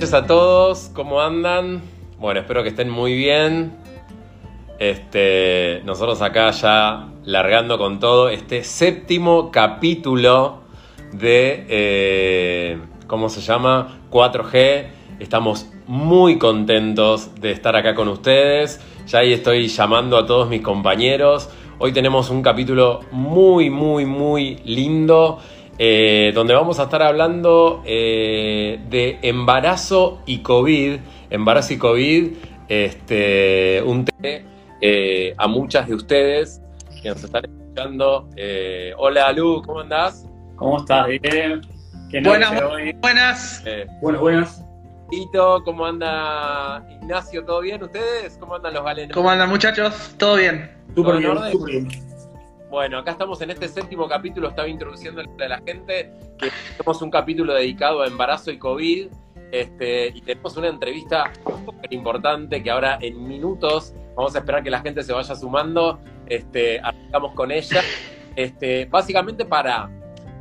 noches a todos, ¿cómo andan? Bueno, espero que estén muy bien. Este, nosotros acá ya largando con todo este séptimo capítulo de, eh, ¿cómo se llama? 4G. Estamos muy contentos de estar acá con ustedes. Ya ahí estoy llamando a todos mis compañeros. Hoy tenemos un capítulo muy, muy, muy lindo. Eh, donde vamos a estar hablando eh, de embarazo y COVID. Embarazo y COVID, este, un tema eh, a muchas de ustedes que nos están escuchando. Eh, hola Lu, ¿cómo andás? ¿Cómo estás? Bien. ¿Qué Buenas, buenas. Eh, Buenas, buenas. Tito, ¿cómo anda Ignacio? ¿Todo bien ustedes? ¿Cómo andan los galenos? ¿Cómo andan muchachos? ¿Todo bien? Súper ¿Todo en bien, súper bien. Bueno, acá estamos en este séptimo capítulo, estaba introduciendo a la gente que tenemos un capítulo dedicado a embarazo y COVID. Este, y tenemos una entrevista súper importante que ahora en minutos vamos a esperar que la gente se vaya sumando. Este, arrancamos con ella. Este, básicamente para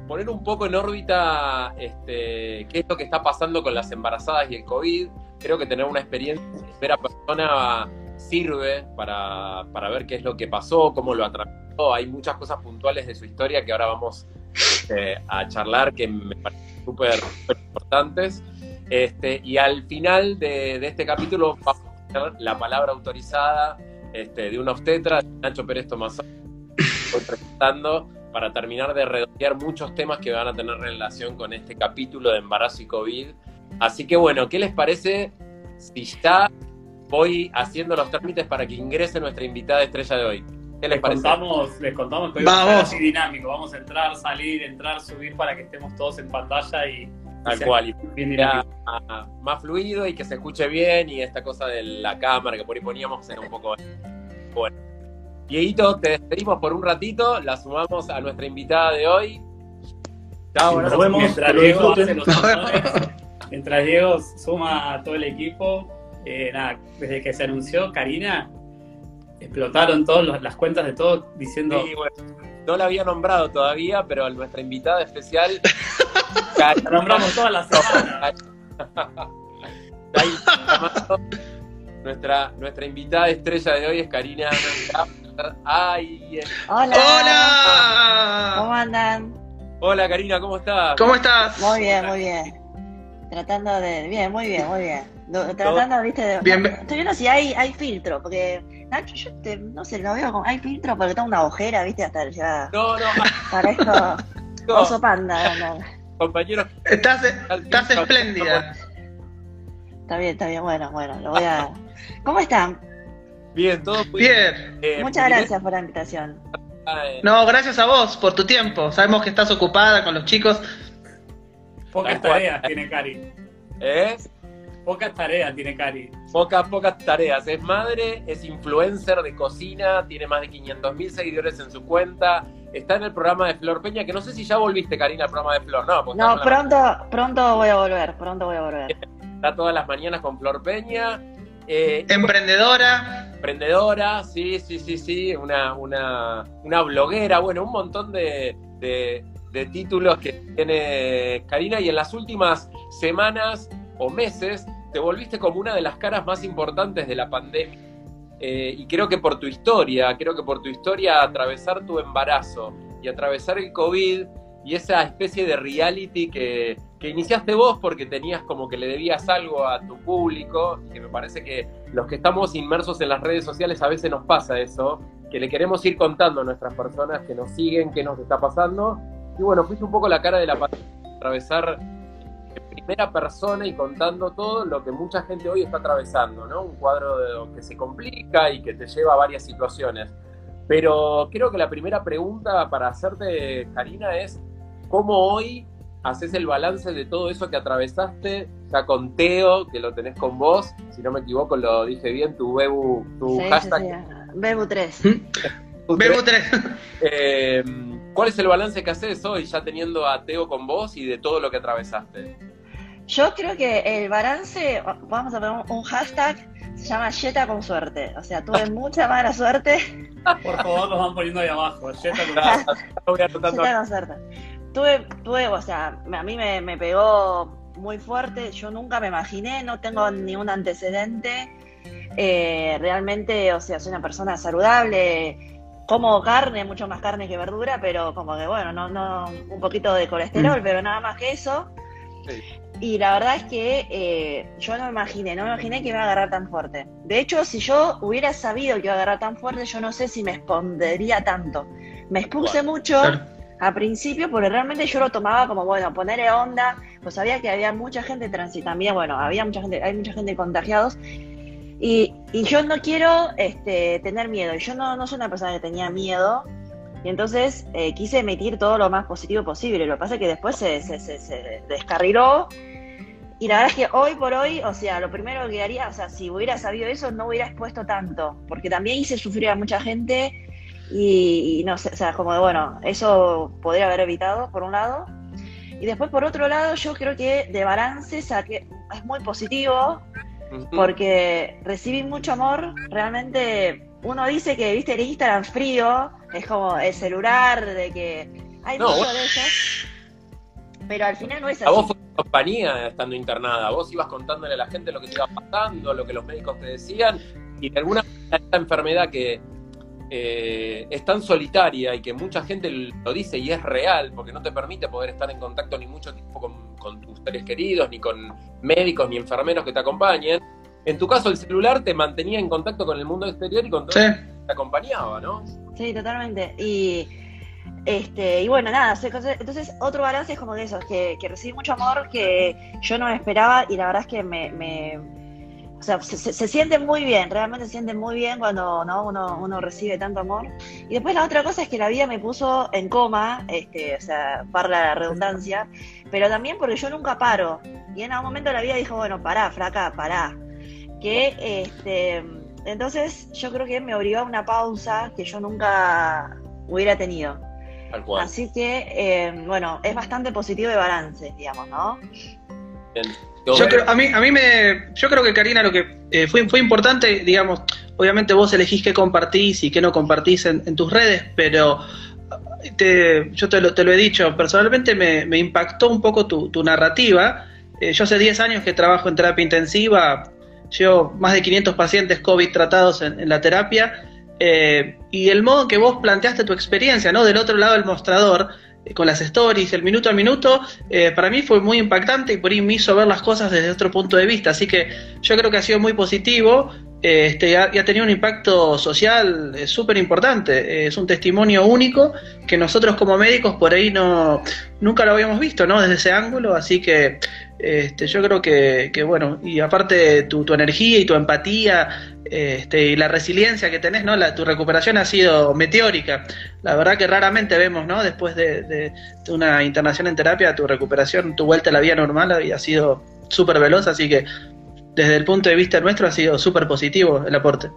poner un poco en órbita este, qué es lo que está pasando con las embarazadas y el COVID. Creo que tener una experiencia de primera persona sirve para, para ver qué es lo que pasó, cómo lo atravesó. Hay muchas cosas puntuales de su historia que ahora vamos este, a charlar que me parecen súper importantes. Este, y al final de, de este capítulo vamos a tener la palabra autorizada este, de un obstetra, Nacho Pérez Tomás, presentando para terminar de redondear muchos temas que van a tener relación con este capítulo de embarazo y COVID. Así que bueno, ¿qué les parece si ya voy haciendo los trámites para que ingrese nuestra invitada estrella de hoy? ¿Qué les Les parece? contamos, les contamos que hoy Vamos. va a ser así dinámico. Vamos a entrar, salir, entrar, subir para que estemos todos en pantalla y, Tal cual. Y bien sea más fluido y que se escuche bien y esta cosa de la cámara que por ahí poníamos era un poco bueno. Dieguito, te despedimos por un ratito, la sumamos a nuestra invitada de hoy. Chao, Nos nos vemos. Mientras Diego hace los honores, mientras Diego suma a todo el equipo, eh, nada, desde que se anunció Karina, explotaron todas las cuentas de todos diciendo Sí, bueno, no la había nombrado todavía, pero nuestra invitada especial. la nombramos todas las semanas. Nuestra, nuestra invitada estrella de hoy es Karina. Ay, eh, Hola. ¿Cómo ¡Hola! andan? hola Karina, ¿cómo estás? ¿Cómo estás? Muy bien, muy bien. Tratando de. Bien, muy bien, muy bien. Do- Tratando, viste, de. Bien, estoy viendo si hay, hay filtro, porque. Nacho, yo te, no sé, lo veo como. Hay filtro porque tengo una ojera, viste, hasta ya. No, no, Parezco no, oso panda. no. compañeros. Estás, estás espléndida. Está bien, está bien, bueno, bueno, lo voy a. ¿Cómo están? Bien, todo muy Bien. Eh, Muchas gracias por la invitación. eh, No, gracias a vos por tu tiempo. Sabemos que estás ocupada con los chicos. Pocas tareas tiene Cari. ¿eh? Pocas tareas tiene Cari. Pocas, pocas tareas. Es madre, es influencer de cocina, tiene más de 500 mil seguidores en su cuenta. Está en el programa de Flor Peña, que no sé si ya volviste, Karina, al programa de Flor. No, porque No, la- pronto, pronto voy a volver, pronto voy a volver. está todas las mañanas con Flor Peña. Eh, Emprendedora. emprendedora, sí, sí, sí, sí, una, una, una bloguera, bueno, un montón de, de- de títulos que tiene Karina y en las últimas semanas o meses te volviste como una de las caras más importantes de la pandemia. Eh, y creo que por tu historia, creo que por tu historia atravesar tu embarazo y atravesar el COVID y esa especie de reality que, que iniciaste vos porque tenías como que le debías algo a tu público y que me parece que los que estamos inmersos en las redes sociales a veces nos pasa eso, que le queremos ir contando a nuestras personas que nos siguen qué nos está pasando. Y bueno, fuiste un poco la cara de la pandemia, atravesar en primera persona y contando todo lo que mucha gente hoy está atravesando, ¿no? Un cuadro de- que se complica y que te lleva a varias situaciones. Pero creo que la primera pregunta para hacerte, Karina, es ¿cómo hoy haces el balance de todo eso que atravesaste, ya con Teo, que lo tenés con vos, si no me equivoco lo dije bien, tu Bebu, tu Sí, sí, hashtag. sí. Bebu 3. Bebu 3. eh, ¿Cuál es el balance que haces hoy, ya teniendo a Teo con vos y de todo lo que atravesaste? Yo creo que el balance, vamos a poner un- un hashtag, se llama Jetta con suerte. O sea, tuve mucha mala suerte. Por favor, los van poniendo ahí abajo. Jetta con- con suerte. tuve, tuve, o sea, a mí me, me pegó muy fuerte, yo nunca me imaginé, no tengo ningún antecedente, eh, realmente, o sea, soy una persona saludable, como carne, mucho más carne que verdura, pero como que bueno, no, no, un poquito de colesterol, Mm. pero nada más que eso. Sí. Y la verdad es que eh, yo no me imaginé, no me imaginé que iba a agarrar tan fuerte. De hecho, si yo hubiera sabido que iba a agarrar tan fuerte, yo no sé si me escondería tanto. Me expuse mucho Claro. a principio porque realmente yo lo tomaba como, bueno, ponerle onda, pues sabía que había mucha gente transitando, también, bueno, había mucha gente, hay mucha gente contagiados. Y, y yo no quiero este, tener miedo, y yo no, no soy una persona que tenía miedo, y entonces eh, quise emitir todo lo más positivo posible. Lo que pasa es que después se, se, se- descarriló. Y la verdad es que hoy por hoy, o sea, lo primero que haría, o sea, si hubiera sabido eso, no hubiera expuesto tanto. Porque también hice sufrir a mucha gente y, y no sé, o sea, como de, bueno, eso podría haber evitado, por un lado. Y después, por otro lado, yo creo que de balance es muy positivo Porque recibí mucho amor. Realmente, uno dice que, viste, el Instagram frío, es como el celular, de que hay No, mucho vos- de eso. Pero al final no es A así. vos fue compañía estando internada, vos ibas contándole a la gente lo que te iba pasando, lo que los médicos te decían, y de alguna manera esta enfermedad que eh, es tan solitaria y que mucha gente lo dice y es real, porque no te permite poder estar en contacto ni mucho tiempo con, con tus seres queridos, ni con médicos, ni enfermeros que te acompañen. En tu caso, el celular te mantenía en contacto con el mundo exterior y con todo Sí. lo que te acompañaba, ¿no? Sí, totalmente. Y este, y bueno, nada, entonces otro balance es como de eso, que, que recibí mucho amor que yo no esperaba y la verdad es que me, me- o sea, se, se- se siente muy bien, realmente se siente muy bien cuando ¿no? uno, uno recibe tanto amor. Y después la otra cosa es que la vida me puso en coma, este, o sea, para la redundancia, pero también porque yo nunca paro. Y en algún momento la vida dijo, bueno, pará, flaca, pará. Que este entonces yo creo que me obligó a una pausa que yo nunca hubiera tenido. Tal cual. Así que, eh, bueno, es bastante positivo de balance, digamos, ¿no? Bien. Yo creo, a mí, a mí me, yo creo que Karina lo que eh, fue, fue importante, digamos, obviamente vos elegís qué compartís y qué no compartís en, en tus redes, pero te- yo te lo, te lo he dicho, personalmente me, me impactó un poco tu, tu narrativa. Eh, yo hace 10 años que trabajo en terapia intensiva, llevo más de 500 pacientes COVID tratados en, en la terapia, eh, y el modo en que vos planteaste tu experiencia, ¿no? Del otro lado del mostrador, eh, con las stories, el minuto a minuto, eh, para mí fue muy impactante y por ahí me hizo ver las cosas desde otro punto de vista. Así que yo creo que ha sido muy positivo eh, este, y, ha, tenido un impacto social eh, súper importante. Eh, es un testimonio único que nosotros como médicos por ahí no nunca lo habíamos visto, ¿no? Desde ese ángulo. Así que este, yo creo que, que, bueno, y aparte tu, tu energía y tu empatía este, y la resiliencia que tenés, ¿no? La, tu recuperación ha sido meteórica. La verdad que raramente vemos, ¿no? Después de, de, de una internación en terapia, tu recuperación, tu vuelta a la vida normal y ha sido súper veloz, así que desde el punto de vista nuestro ha sido súper positivo el aporte.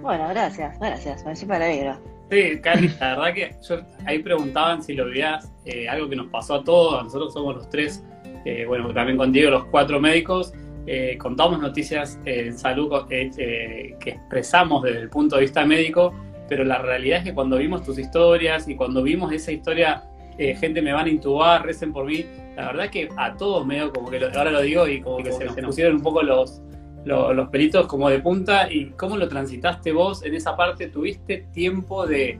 Bueno, gracias, gracias, me súper alegro. Sí, Cari, la verdad que yo, ahí preguntaban si lo veías, eh, algo que nos pasó a todos, a nosotros somos los tres, eh, bueno, también contigo los cuatro médicos, eh, contamos noticias eh, en salud que expresamos desde el punto de vista médico, pero la realidad es que cuando vimos tus historias y cuando vimos esa historia, gente me van a intubar, recen por mí, la verdad es que a todos medio como que lo- ahora lo digo y como que se nos pusieron un poco los, los, los pelitos como de punta. Y cómo lo transitaste vos en esa parte, ¿tuviste tiempo de,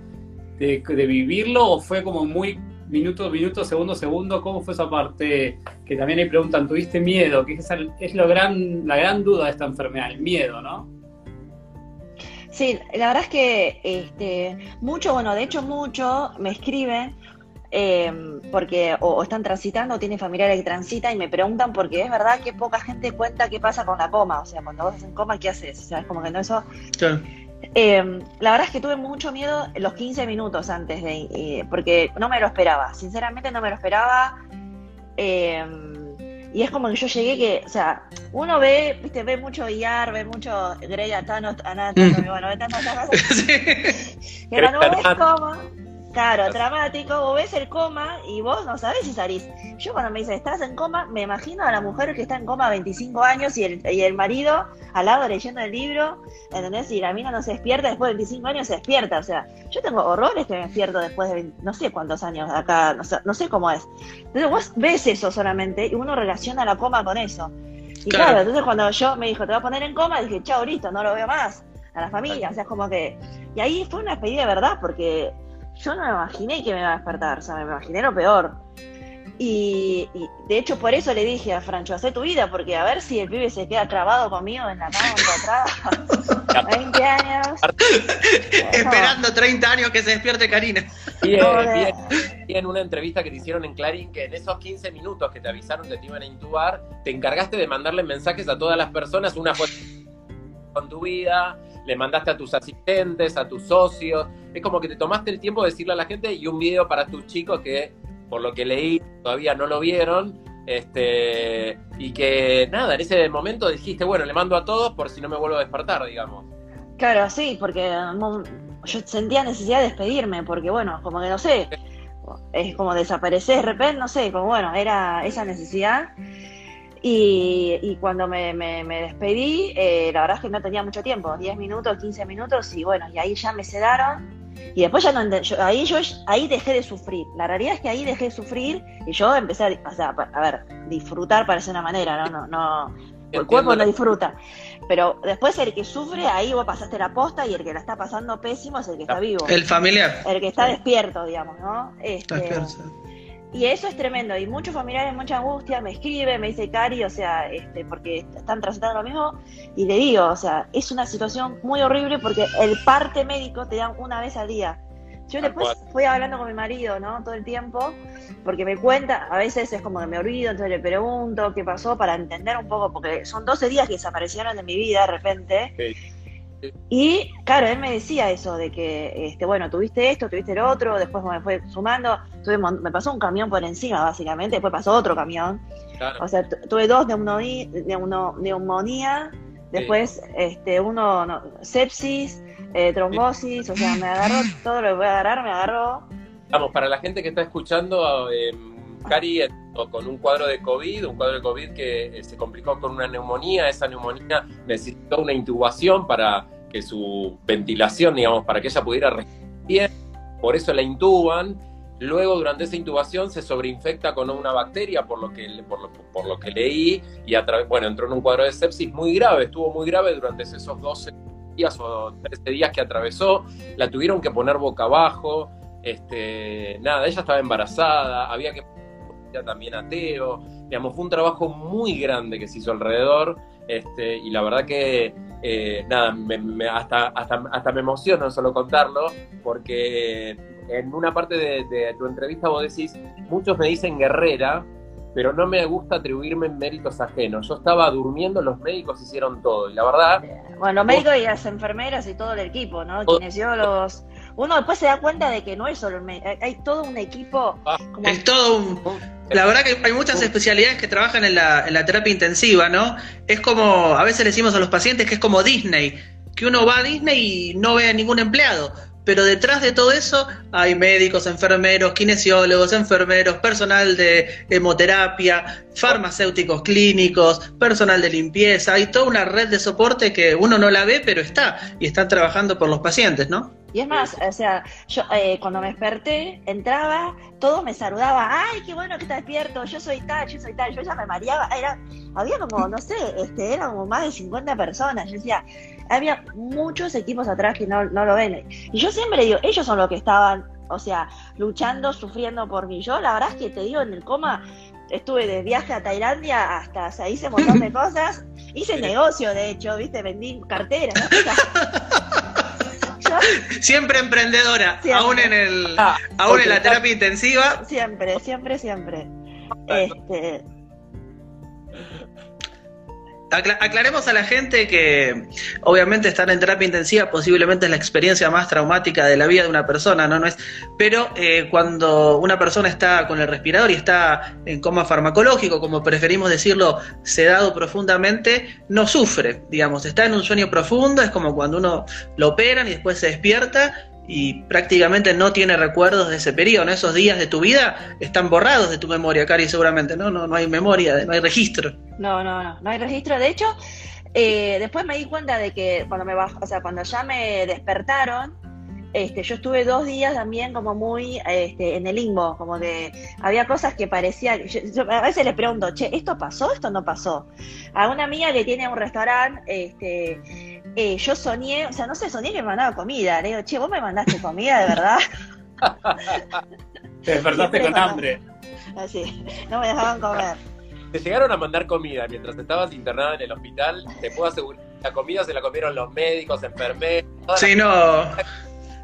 de, de vivirlo o fue como muy minuto, minuto, segundo, segundo? ¿Cómo fue esa parte? Que también ahí preguntan, ¿tuviste miedo? Que es, esa- es lo gran, la gran duda de esta enfermedad, el miedo, ¿no? Sí, la verdad es que este, mucho, bueno, de hecho mucho me escriben eh, porque o, o están transitando o tienen familiares que transitan y me preguntan porque es verdad que poca gente cuenta qué pasa con la coma, o sea, cuando vos estás en coma, ¿qué haces? O sea, es como que no eso... Claro. Eh, la verdad es que tuve mucho miedo los 15 minutos antes de, eh, porque no me lo esperaba, sinceramente no me lo esperaba. eh, y es como que yo llegué que, o sea, uno ve, viste, ve mucho IAR, ve mucho Grey Thanos, Anatomy, bueno, ve tantas cosas Sí. que cuando ves coma, Claro, dramático, vos ves el coma y vos no sabés si salís. Yo cuando me dicen, estás en coma, me imagino a la mujer que está en coma 25 años y el, y el marido al lado leyendo el libro, ¿entendés? Y la mina no se despierta, después de 25 años se despierta. O sea, yo tengo horrores que me despierto después de no sé cuántos años acá, no sé, no sé cómo es. Entonces vos ves eso solamente y uno relaciona la coma con eso. Y claro. Claro. entonces cuando yo me dijo, te voy a poner en coma, dije, chao, listo, no lo veo más. A la familia, o sea, es como que... Y ahí fue una despedida de verdad, porque yo no me imaginé que me iba a despertar, o sea, me imaginé lo peor. Y, y, de hecho por eso le dije a Francho, hacé tu vida, porque a ver si el pibe se queda trabado conmigo en la cama atrás. 20 años. Esperando 30 años que se despierte Karina. Y, eh, vi en una entrevista que te hicieron en Clarín que en esos 15 minutos que te avisaron que te iban a intubar, te encargaste de mandarle mensajes a todas las personas, una foto con tu vida, le mandaste a tus asistentes, a tus socios. Es como que te tomaste el tiempo de decirle a la gente y un video para tus chicos que, por lo que leí, todavía no lo vieron. Este, y que nada, en ese momento dijiste, bueno, le mando a todos por si no me vuelvo a despertar, digamos. Claro, sí, porque yo sentía necesidad de despedirme, porque bueno, como que no sé, es como desaparecer de repente, no sé, como bueno, era esa necesidad. Y, y cuando me, me- me despedí, eh, la verdad es que no tenía mucho tiempo, 10 minutos, 15 minutos, y bueno, y ahí ya me sedaron. Y después ya no yo- ahí yo ahí dejé de sufrir. La realidad es que ahí dejé de sufrir y yo empecé a, o sea, a ver, disfrutar parece una manera, ¿no? No, no, el cuerpo no disfruta. Pero después el que sufre, ahí vos pasaste la posta y el que la está pasando pésimo es el que está vivo. El familiar. El que está despierto, digamos, ¿no? Este. Y eso es tremendo. Y muchos familiares, mucha angustia, me escriben, me dice Cari, o sea, este, porque están transitando lo mismo. Y le digo, o sea, es una situación muy horrible porque el parte médico te dan una vez al día. Yo después fui hablando con mi marido, ¿no? Todo el tiempo, porque me cuenta, a veces es como que me olvido, entonces le pregunto qué pasó para entender un poco, porque son 12 días que desaparecieron de mi vida de repente. Y claro, él me decía eso, de que, este, bueno, tuviste esto, tuviste el otro, después me fue sumando, tuve me pasó un camión por encima, básicamente, después pasó otro camión. Claro. O sea, tu- tuve dos neumonía, neumonía después este, uno, no, sepsis, eh, trombosis, o sea, me agarró todo lo que voy a agarrar, me agarró. Vamos, para la gente que está escuchando, eh, Cari entró con un cuadro de COVID, un cuadro de COVID que eh, se complicó con una neumonía. Esa neumonía necesitó una intubación para que su ventilación, digamos, para que ella pudiera respirar. Por eso la intuban. Luego, durante esa intubación, se sobreinfecta con una bacteria, por lo que, por lo, por lo que leí, y a bueno, entró en un cuadro de sepsis muy grave, estuvo muy grave durante esos 12 días o 13 días que atravesó. La tuvieron que poner boca abajo. Este, nada, ella estaba embarazada, había que también ateo, digamos, fue un trabajo muy grande que se hizo alrededor, este, y la verdad que eh, nada, me- me- hasta, hasta, hasta me emociono solo contarlo, porque en una parte de, de tu entrevista vos decís, muchos me dicen guerrera, pero no me gusta atribuirme méritos ajenos. Yo estaba durmiendo, los médicos hicieron todo, y la verdad, Bueno, los médicos y las enfermeras y todo el equipo, ¿no? Todo. Kinesiólogos. Uno después se da cuenta de que no es solo el médico, hay, hay todo un equipo. Ah, como- Es todo un, La verdad que hay muchas especialidades que trabajan en la, en la terapia intensiva, ¿no? Es como, a veces le decimos a los pacientes que es como Disney, que uno va a Disney y no ve a ningún empleado, pero detrás de todo eso hay médicos, enfermeros, kinesiólogos, enfermeros, personal de hemoterapia, farmacéuticos clínicos, personal de limpieza, hay toda una red de soporte que uno no la ve, pero está, y están trabajando por los pacientes, ¿no? Y es más, o sea, yo eh, cuando me desperté, entraba, todos me saludaban, ay, qué bueno que estás despierto, yo soy tal, yo soy tal, yo ya me mareaba, era, había como, no sé, este, eran como más de 50 personas, yo decía, había muchos equipos atrás que no, no lo ven. Y yo siempre digo, ellos son los que estaban, o sea, luchando, sufriendo por mí. Yo la verdad es que te digo, en el coma estuve de viaje a Tailandia hasta, o sea, hice un montón de cosas, hice negocio, de hecho, viste, vendí carteras, ¿no? Siempre emprendedora, Siempre. aún en el, Ah, aún en la terapia intensiva, Siempre, siempre, siempre. Este, Acla- aclaremos a la gente que obviamente estar en terapia intensiva posiblemente es la experiencia más traumática de la vida de una persona, ¿no? es, pero eh, cuando una persona está con el respirador y está en coma farmacológico, como preferimos decirlo, sedado profundamente, no sufre, digamos, está en un sueño profundo, es como cuando uno lo operan y después se despierta y prácticamente no tiene recuerdos de ese periodo, ¿no? Esos días de tu vida están borrados de tu memoria, Cari, seguramente, ¿no? No, no hay memoria, no hay registro. No, no, no, no hay registro. De hecho, eh, después me di cuenta de que cuando me bajó, o sea, cuando ya me despertaron, este, yo estuve dos días también como muy este, en el limbo, como que había cosas que parecían, a veces le pregunto, che, ¿esto pasó? ¿Esto no pasó? A una amiga que tiene un restaurante, este, eh, yo soñé, o sea, no sé, soñé que me mandaba comida, le digo, che, vos me mandaste comida de verdad. Te despertaste con hambre. Así, no me dejaban comer. Te llegaron a mandar comida mientras estabas internada en el hospital, te puedo asegurar, la comida se la comieron los médicos, enfermeros. Sí, no.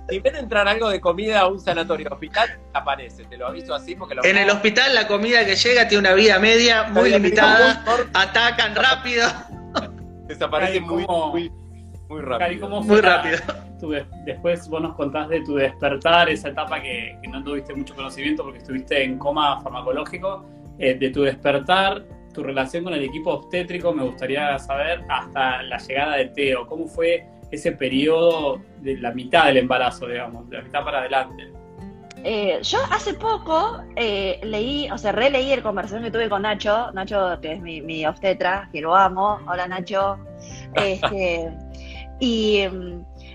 Si ven entrar algo de comida a un sanatorio hospital, aparece, te lo aviso así porque lo En el hospital la comida que llega tiene una vida media muy limitada, atacan rápido. Desaparece muy, muy, muy rápido. muy rápido. después vos nos contás de tu despertar, esa etapa que, no tuviste mucho conocimiento porque estuviste en coma farmacológico, eh, de tu despertar, tu relación con el equipo obstétrico, me gustaría saber hasta la llegada de Teo, ¿cómo fue ese periodo de la mitad del embarazo, digamos, de la mitad para adelante. Eh, yo hace poco eh, leí, o sea, releí el conversación que tuve con Nacho, Nacho que es mi, obstetra, que lo amo, hola Nacho, este, y,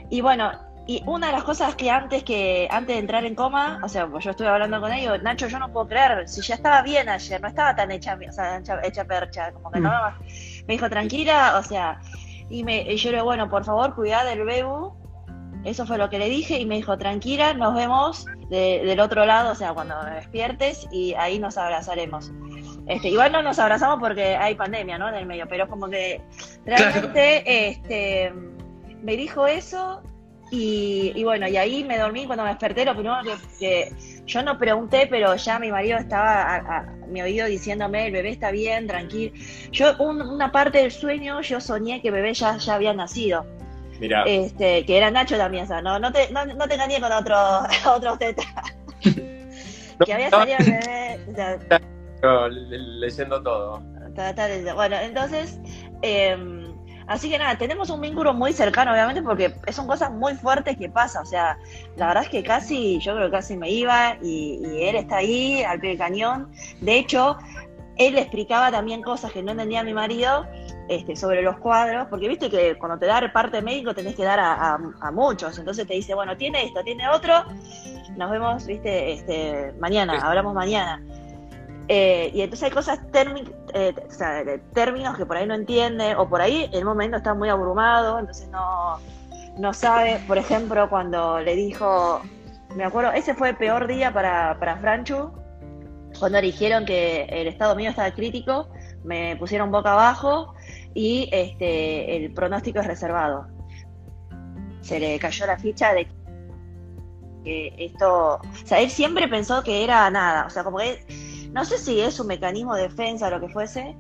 y, bueno, y una de las cosas que antes que antes de entrar en coma, o sea, pues yo estuve hablando con ellos, Nacho, yo no puedo creer, si ya estaba bien ayer, no estaba tan hecha, o sea, hecha, percha, como que no, mm. me dijo tranquila, o sea, y, me, yo le digo, bueno, por favor, cuidad del bebu. Eso fue lo que le dije y me dijo, tranquila, nos vemos del otro lado, o sea, cuando me despiertes y ahí nos abrazaremos. Este, igual no nos abrazamos porque hay pandemia, ¿no? En el medio, pero como que realmente este, me dijo eso y, bueno, y ahí me dormí cuando me desperté, lo primero que, yo no pregunté, pero ya mi marido estaba a, mi oído diciéndome, el bebé está bien, tranquilo. Yo una parte del sueño, yo soñé que el bebé ya, ya había nacido. Mira. Este, que era Nacho también, o sea, no, no, te, no, te engañé con otro, otro teta. que había salido el bebé. leyendo todo. Bueno, entonces... Eh, Así que nada, tenemos un vínculo muy cercano, obviamente, porque son cosas muy fuertes que pasan. O sea, la verdad es que casi, yo creo que casi me iba y, él está ahí al pie del cañón. De hecho, él explicaba también cosas que no entendía mi marido este, sobre los cuadros, porque viste que cuando te da parte médico tenés que dar a, muchos. Entonces te dice, bueno, tiene esto, tiene otro, nos vemos, viste, este, mañana, hablamos mañana. Eh, y entonces hay cosas eh, términos que por ahí no entiende, o por ahí en el momento está muy abrumado, entonces no, no sabe. Por ejemplo, cuando le dijo, me acuerdo, ese fue el peor día para, para Franchu, cuando dijeron que el estado mío estaba crítico, me pusieron boca abajo y este, el pronóstico es reservado. Se le cayó la ficha de que esto, o sea, él siempre pensó que era nada, o sea, como que no sé si es un mecanismo de defensa o lo que fuese,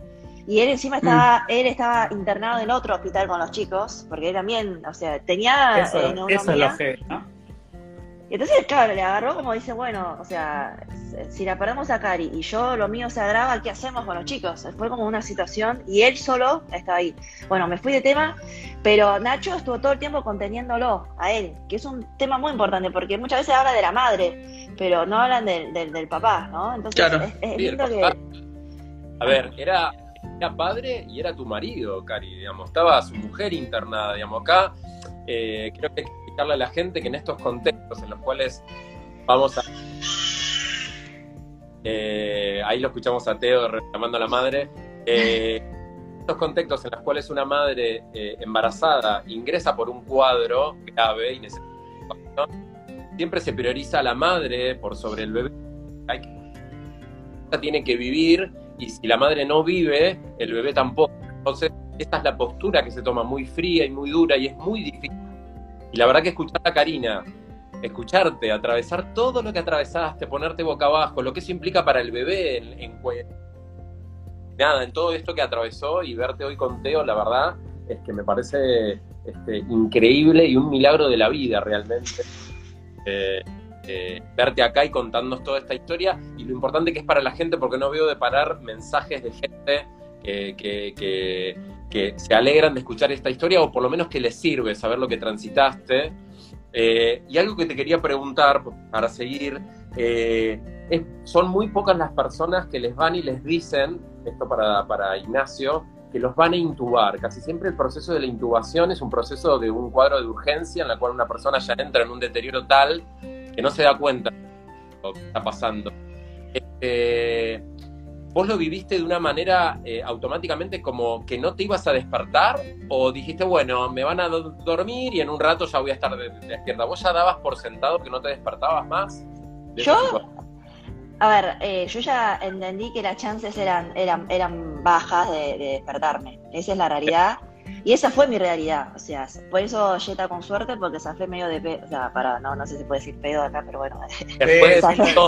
y él encima estaba, mm. él estaba internado en otro hospital con los chicos, porque él también, o sea, tenía eso, eh, eso es lo que, ¿no? Y entonces, claro, le agarró como dice, bueno, o sea, si la perdemos a Cari y yo lo mío se agrava, ¿qué hacemos con los chicos? Fue como una situación y él solo estaba ahí. Bueno, me fui de tema, pero Nacho estuvo todo el tiempo conteniéndolo a él, que es un tema muy importante porque muchas veces habla de la madre, pero no hablan del, del, papá, ¿no? Entonces es, lindo que... A ver, era, era padre y era tu marido, Cari, digamos, estaba su mujer internada, digamos, acá eh, creo que a la gente que en estos contextos en los cuales vamos a... Eh, ahí lo escuchamos a Teo reclamando a la madre. Eh, estos contextos en los cuales una madre eh, embarazada ingresa por un cuadro grave y necesita siempre se prioriza a la madre por sobre el bebé. Hay que, tiene que vivir y si la madre no vive, el bebé tampoco. Entonces, esta es la postura que se toma muy fría y muy dura y es muy difícil y la verdad que escuchar a Karina, escucharte, atravesar todo lo que atravesaste, ponerte boca abajo, lo que eso implica para el bebé en, en nada, en todo esto que atravesó y verte hoy con Teo, la verdad es que me parece este, increíble y un milagro de la vida realmente. Eh, eh, verte acá y contándonos toda esta historia y lo importante que es para la gente porque no veo de parar mensajes de gente que, que se alegran de escuchar esta historia o por lo menos que les sirve saber lo que transitaste. Eh, y algo que te quería preguntar para seguir, eh, son muy pocas las personas que les van y les dicen, esto para, para Ignacio, que los van a intubar. Casi siempre el proceso de la intubación es un proceso de un cuadro de urgencia en la cual una persona ya entra en un deterioro tal que no se da cuenta de lo que está pasando. Este, ¿Vos lo viviste de una manera eh, automáticamente como que no te ibas a despertar? ¿O dijiste, bueno, me van a do- dormir y en un rato ya voy a estar de- despierta? ¿Vos ya dabas por sentado que no te despertabas más? de Yo, a ver, eh, yo ya entendí que las chances eran, eran, eran bajas de, de despertarme. Esa es la realidad. Y esa fue mi realidad. O sea, por eso Jetta con suerte, porque zafé medio de pedo. O sea, para, no, no sé si puede decir pedo acá, pero bueno. Después Sí, de sí, todo- lo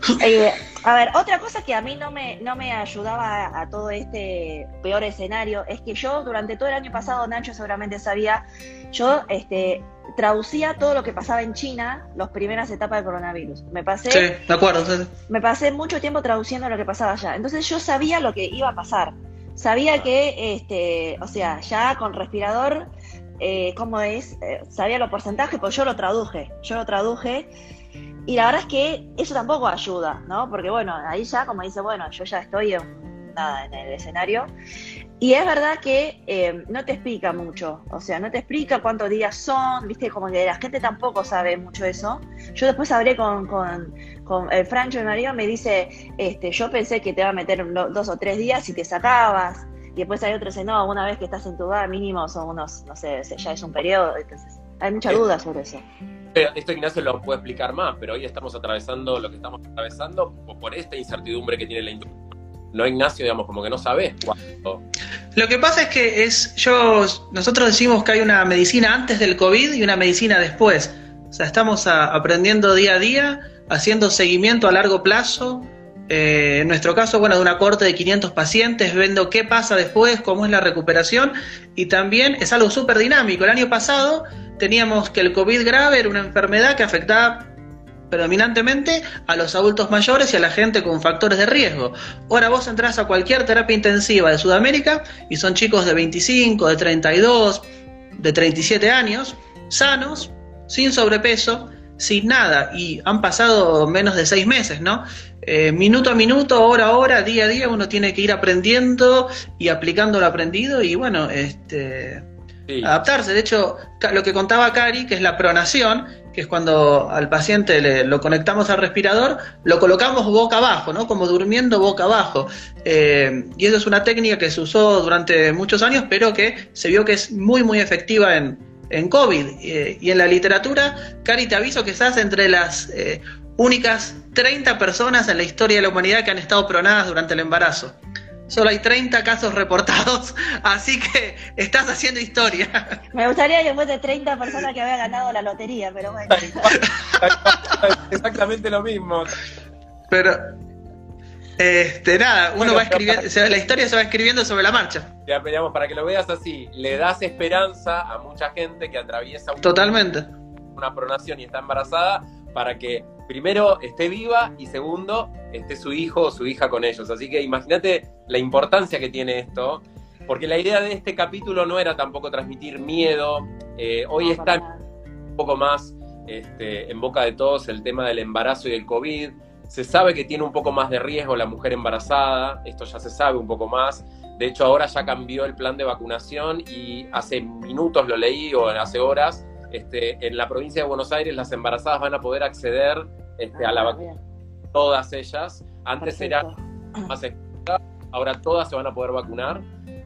Eh, a ver, otra cosa que a mí no me, no me ayudaba a, a todo este peor escenario es que yo durante todo el año pasado, Nacho seguramente sabía, yo este, traducía todo lo que pasaba en China, las primeras etapas del coronavirus. Me pasé, Sí, de acuerdo. sí, me pasé mucho tiempo traduciendo lo que pasaba allá. Entonces yo sabía lo que iba a pasar. Sabía que, este, o sea, ya con respirador, eh, ¿cómo es? Eh, sabía los porcentajes, pues yo lo traduje. Yo lo traduje. Y la verdad es que eso tampoco ayuda, ¿no? Porque bueno, ahí ya, como dice, bueno, yo ya estoy en, nada, en el escenario. Y es verdad que eh, no te explica mucho, o sea, no te explica cuántos días son, viste, como que la gente tampoco sabe mucho eso. Yo después hablé con, con, con el Francho, mi marido, me dice, este, yo pensé que te iba a meter dos o tres días y te sacabas. Y después hay otros no, una vez que estás en tu bar mínimo son unos, no sé, ya es un periodo. Entonces, hay mucha duda sobre eso. Esto Ignacio lo puede explicar más, pero hoy estamos atravesando lo que estamos atravesando por- por esta incertidumbre que tiene la industria. No, Ignacio, digamos, como que no sabes cuándo. Lo que pasa es que es, yo, nosotros decimos que hay una medicina antes del COVID y una medicina después. O sea, estamos a- aprendiendo día a día, haciendo seguimiento a largo plazo. Eh, en nuestro caso, bueno, de una corte de 500 pacientes, viendo qué pasa después, cómo es la recuperación. Y también es algo súper dinámico. El año pasado teníamos que el COVID grave era una enfermedad que afectaba predominantemente a los adultos mayores y a la gente con factores de riesgo. Ahora vos entras a cualquier terapia intensiva de Sudamérica y son chicos de 25, de 32, de 37 años, sanos, sin sobrepeso, sin nada, y han pasado menos de seis meses, ¿no? Eh, minuto a minuto, hora a hora, día a día, uno tiene que ir aprendiendo y aplicando lo aprendido y bueno, este, Adaptarse. De hecho, lo que contaba Cari, que es la pronación, que es cuando al paciente le, lo conectamos al respirador, lo colocamos boca abajo, ¿no? Como durmiendo boca abajo. Eh, y eso es una técnica que se usó durante muchos años, pero que se vio que es muy, muy efectiva en, en COVID. Eh, y en la literatura, Cari, te aviso que estás entre las eh, únicas 30 personas en la historia de la humanidad que han estado pronadas durante el embarazo. Solo hay 30 casos reportados, así que estás haciendo historia. Me gustaría que fuese 30 personas que habían ganado la lotería, pero bueno. Exactamente lo mismo. Pero, este, nada, uno Bueno, va escribiendo, la historia se va escribiendo sobre la marcha. Ya, digamos, para que lo veas así, le das esperanza a mucha gente que atraviesa un- Totalmente. una pronación y está embarazada para que primero esté viva y segundo esté su hijo o su hija con ellos. Así que imagínate la importancia que tiene esto, porque la idea de este capítulo no era tampoco transmitir miedo. Eh, hoy está un poco más este, en boca de todos el tema del embarazo y del COVID. Se sabe que tiene un poco más de riesgo la mujer embarazada, esto ya se sabe un poco más. De hecho, ahora ya cambió el plan de vacunación y hace minutos lo leí o hace horas. Este, en la provincia de Buenos Aires las embarazadas van a poder acceder este, a la Ah, vacuna, bien, todas ellas. Antes era perfecto. más exclusiva, ahora todas se van a poder vacunar.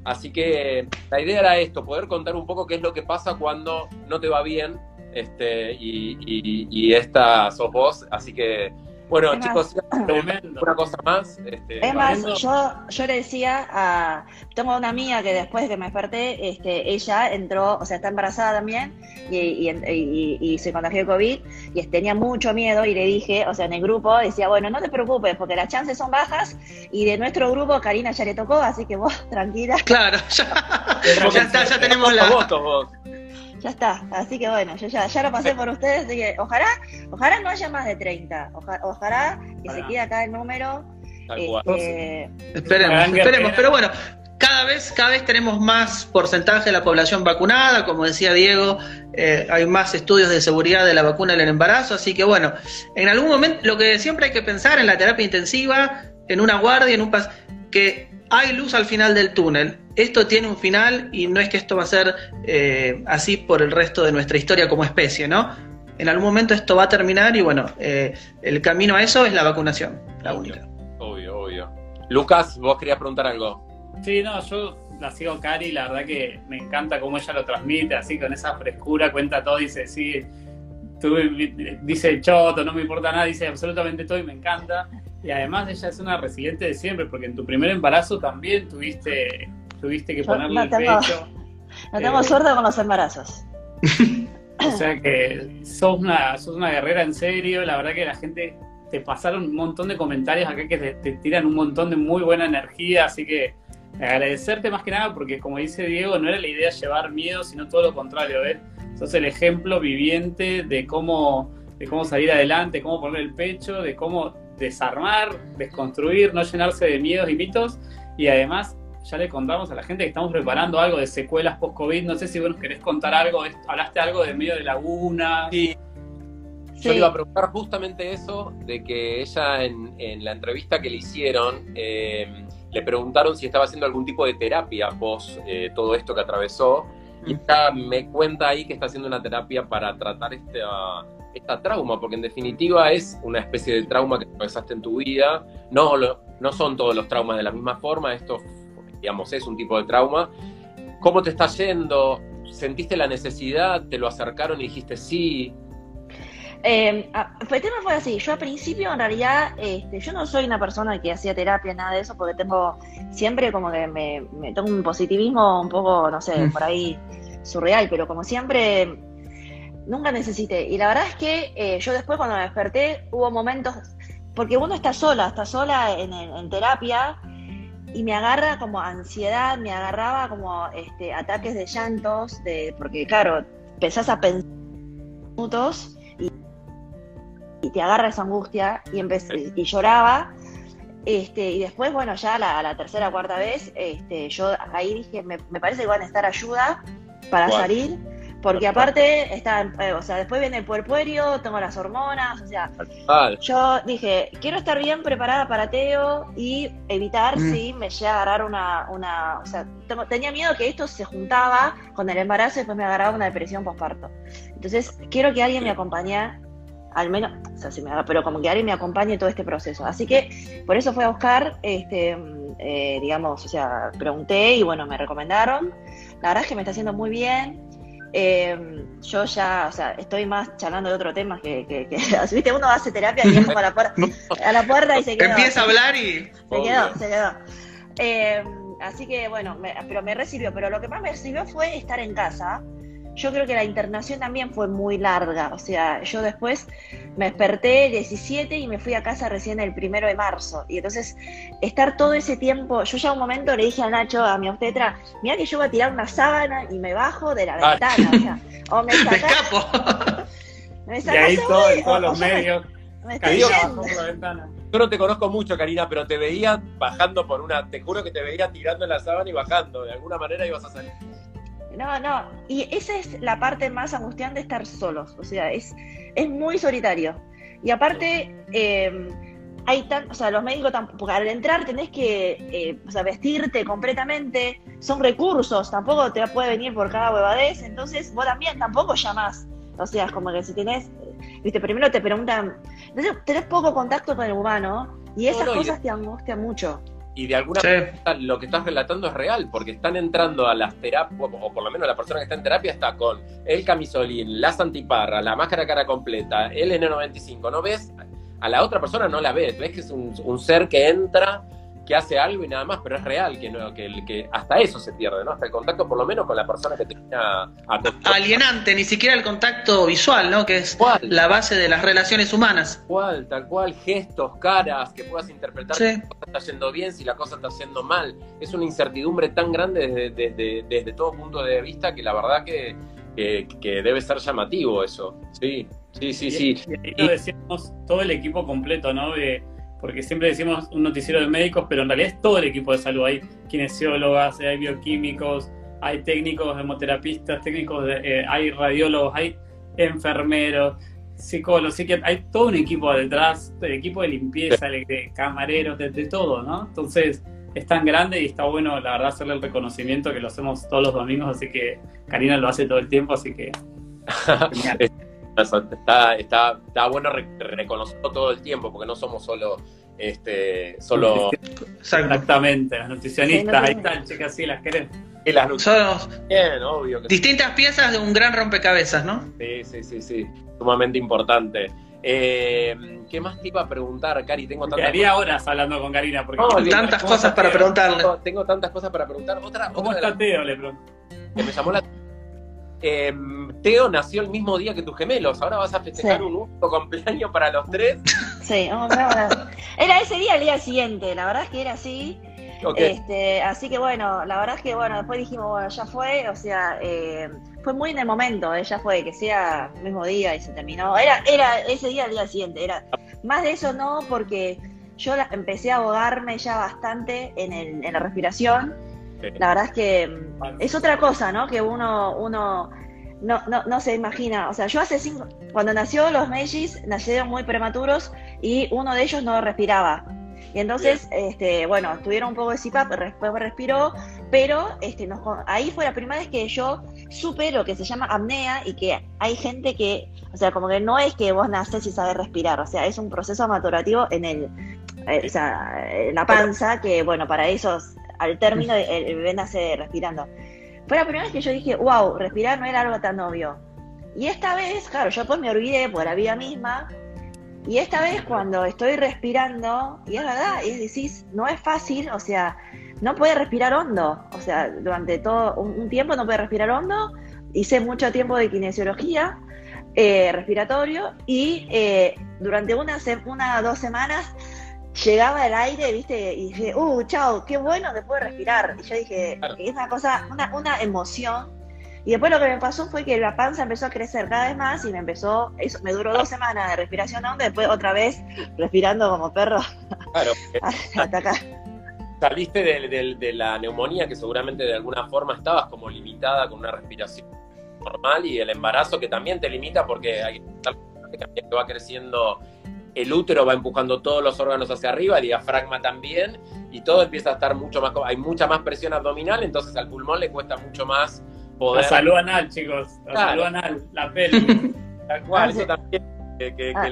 Así que la idea era esto, poder contar un poco qué es lo que pasa cuando no te va bien este, y, y- y esta sos vos. Así que, bueno, Es más, chicos, Tremendo. una cosa más. Este, Es más, yo, yo le decía a. Tengo una amiga que después de que me desperté, este, ella entró, o sea, está embarazada también y, y, y- y se contagió de COVID y tenía mucho miedo. Y le dije, o sea, en el grupo, decía, bueno, no te preocupes porque las chances son bajas y de nuestro grupo Karina ya le tocó, así que vos tranquila, Claro, ya, ya está, ya tenemos la. votos, vos. Ya está. Así que bueno, yo ya, ya lo pasé por ustedes, así que ojalá, ojalá no haya más de 30. Oja- ojalá que se quede acá el número. Tal cual. este, Esperemos, esperemos. Pero bueno, cada vez, cada vez tenemos más porcentaje de la población vacunada, como decía Diego, eh, hay más estudios de seguridad de la vacuna en el embarazo, así que bueno, en algún momento lo que siempre hay que pensar en la terapia intensiva, en una guardia, en un pas que hay luz al final del túnel. Esto tiene un final y no es que esto va a ser eh, así por el resto de nuestra historia como especie, ¿no? En algún momento esto va a terminar y bueno, eh, el camino a eso es la vacunación, la única. Obvio, obvio. Lucas, vos querías preguntar algo. Sí, no, yo la sigo Cari, la verdad que me encanta cómo ella lo transmite, así con esa frescura, cuenta todo, dice, sí, dice choto, no me importa nada, dice absolutamente todo y me encanta. Y además ella es una residente de siempre, porque en tu primer embarazo también tuviste, tuviste que ponerle el pecho. No tengo eh, suerte con los embarazos. O sea que sos una, sos una guerrera en serio, la verdad que la gente te pasaron un montón de comentarios acá que te tiran un montón de muy buena energía, así que agradecerte más que nada porque como dice Diego, no era la idea llevar miedo, sino todo lo contrario, ¿ves? Sos el ejemplo viviente de cómo, de cómo salir adelante, cómo poner el pecho, de cómo desarmar, desconstruir, no llenarse de miedos y mitos y además ya le contamos a la gente que estamos preparando algo de secuelas post-COVID. No sé si vos nos querés contar algo. Hablaste algo de medio de laguna. Sí. Yo le iba a preguntar justamente eso, de que ella en, en la entrevista que le hicieron, eh, le preguntaron si estaba haciendo algún tipo de terapia post eh, todo esto que atravesó. Y ella me cuenta ahí que está haciendo una terapia para tratar este, esta trauma, porque en definitiva es una especie de trauma que atravesaste en tu vida. No, no son todos los traumas de la misma forma, esto, digamos, es un tipo de trauma. ¿Cómo te está yendo? ¿Sentiste la necesidad? ¿Te lo acercaron y dijiste sí? Eh, el tema fue así, yo al principio en realidad, este, yo no soy una persona que hacía terapia, nada de eso, porque tengo siempre como que me, tengo un positivismo un poco, no sé, mm. por ahí surreal, pero como siempre, nunca necesité. Y la verdad es que eh, yo después cuando me desperté hubo momentos, porque uno está sola, está sola en, terapia y me agarra como ansiedad, me agarraba como este, ataques de llantos, de, porque claro, empezás a pensar minutos y te agarra esa angustia y, empecé, y lloraba. Este, y después, bueno, ya la, la tercera o cuarta vez, este, yo ahí dije, me, parece que va a necesitar ayuda para salir, porque aparte está, eh, o sea, después viene el puerpuerio, tengo las hormonas, o sea, yo dije, quiero estar bien preparada para Teo y evitar mm. si me llega a agarrar una, una o sea, tenía miedo que esto se juntaba con el embarazo y después me agarraba una depresión postparto. Entonces, quiero que alguien me acompañe al menos, o sea, si me pero como que alguien me acompañe todo este proceso. Así que por eso fui a buscar, este, eh, digamos, o sea, pregunté y bueno, me recomendaron. La verdad es que me está haciendo muy bien. Eh, yo ya, o sea, estoy más charlando de otro tema que, que, que viste, uno hace terapia y a la, puerta, a la puerta y se quedó. Empieza a hablar y... Se quedó, se quedó. Eh, así que bueno, pero me recibió, pero lo que más me recibió fue estar en casa yo creo que la internación también fue muy larga. O sea, yo después me desperté el 17 y me fui a casa recién el primero de marzo. Y entonces, estar todo ese tiempo, yo ya un momento le dije a Nacho, a mi obstetra, mira que yo voy a tirar una sábana y me bajo de la ventana. O, sea, o me, me escapo. me y ahí todo, todos los medios. Me la ventana. Yo no te conozco mucho, Karina, pero te veía bajando por una. Te juro que te veía tirando en la sábana y bajando. De alguna manera ibas a salir. No, no. Y esa es la parte más angustiante de estar solos. O sea, es, es muy solitario. Y aparte, em, hay tan, o sea, los médicos tampoco, al entrar tenés que eh, o sea, vestirte completamente, son recursos, tampoco te puede venir por cada huevadez, entonces vos también tampoco llamás. O sea, es como que si tenés, viste, primero te preguntan, entonces tenés poco contacto con el humano y esas cosas te angustian mucho y de alguna manera lo que estás relatando es real, porque están entrando a las terapias, o por lo menos la persona que está en terapia está con el camisolín, la santiparra, la máscara cara completa, el N95, ¿no ves? A la otra persona no la ves, ves que es un, un ser que entra que hace algo y nada más, pero es real que, no, que, que hasta eso se pierde, ¿no? Hasta el contacto por lo menos con la persona que tenía alienante, ni siquiera el contacto visual, ¿no? Que es la base de las relaciones humanas. Tal cual, tal cual, gestos, caras, que puedas interpretar si la cosa está yendo bien, si la cosa está yendo mal. Es una incertidumbre tan grande desde, desde, todo punto de vista que la verdad que, que, debe ser llamativo eso. Sí, sí, sí, sí. Y, lo decíamos todo el equipo completo, ¿no? De, porque siempre decimos un noticiero de médicos, pero en realidad es todo el equipo de salud. Hay kinesiólogas, hay bioquímicos, hay técnicos hemoterapistas, técnicos de, eh, hay radiólogos, hay enfermeros, psicólogos, hay todo un equipo detrás, el equipo de limpieza, de camareros, de, todo, ¿no? Entonces es tan grande y está bueno, la verdad, hacerle el reconocimiento que lo hacemos todos los domingos, así que Karina lo hace todo el tiempo, así que... está, está, está bueno reconocerlo todo el tiempo, porque no somos solo este, solo exactamente las nutricionistas ahí están chicas sí las queremos y las Bien, obvio distintas piezas de un gran rompecabezas no sí sí sí sí sumamente importante eh, ¿Qué más te iba a preguntar, Cari? Tengo tantas Quedaría horas hablando con Karina. Porque no, tantas cosas para preguntarle. Tengo, tantas cosas para preguntar. Otra, ¿Cómo está Teo? Le pregunto. Que me llamó la eh, Teo nació el mismo día que tus gemelos. Ahora vas a festejar un único cumpleaños para los tres. Sí, era ese día el día siguiente. La verdad es que era así. Este, así que bueno, la verdad es que bueno, después dijimos, bueno, ya fue, o sea, eh, fue muy en el momento, eh, ya fue, que sea el mismo día y se terminó. Era, era ese día el día siguiente, era más de eso no, porque yo empecé a ahogarme ya bastante en, el, en la respiración la verdad es que mm, es otra cosa, ¿no? Que uno, uno no, no, no se imagina. O sea, yo hace cinco, cuando nació los mellizos, nacieron muy prematuros y uno de ellos no respiraba. Y entonces, este, bueno, tuvieron un poco de CPAP, después respiró, pero este, ahí fue la primera vez que yo supe lo que se llama apnea y que hay gente que, o sea, como que no es que vos naces y sabes respirar, o sea, es un proceso maturativo en el, eh, o sea, en la panza que, bueno, para esos al término el, bebé nace respirando. Fue la primera vez que yo dije, wow, respirar no era algo tan obvio. Y esta vez, claro, yo pues me olvidé por la vida misma. Y esta vez cuando estoy respirando, y es verdad, y decís, no es fácil, o sea, no puede respirar hondo. O sea, durante todo un, tiempo no puede respirar hondo. Hice mucho tiempo de kinesiología eh, respiratorio y eh, durante una, una dos semanas llegaba el aire, viste, y dije, uh, chao, qué bueno que puedo respirar. Y yo dije, es una cosa, una, una emoción. Y después lo que me pasó fue que la panza empezó a crecer cada vez más y me empezó, eso me duró dos semanas de respiración honda, después otra vez respirando como perro. Claro. Hasta acá. Saliste de, de, la neumonía que seguramente de alguna forma estabas como limitada con una respiración normal y el embarazo que también te limita porque hay que va creciendo el útero va empujando todos los órganos hacia arriba, el diafragma también, y todo empieza a estar mucho más, hay mucha más presión abdominal, entonces al pulmón le cuesta mucho más poder... La salud anal, chicos, la salud anal, la peli. Tal cual, eso también, que, ah.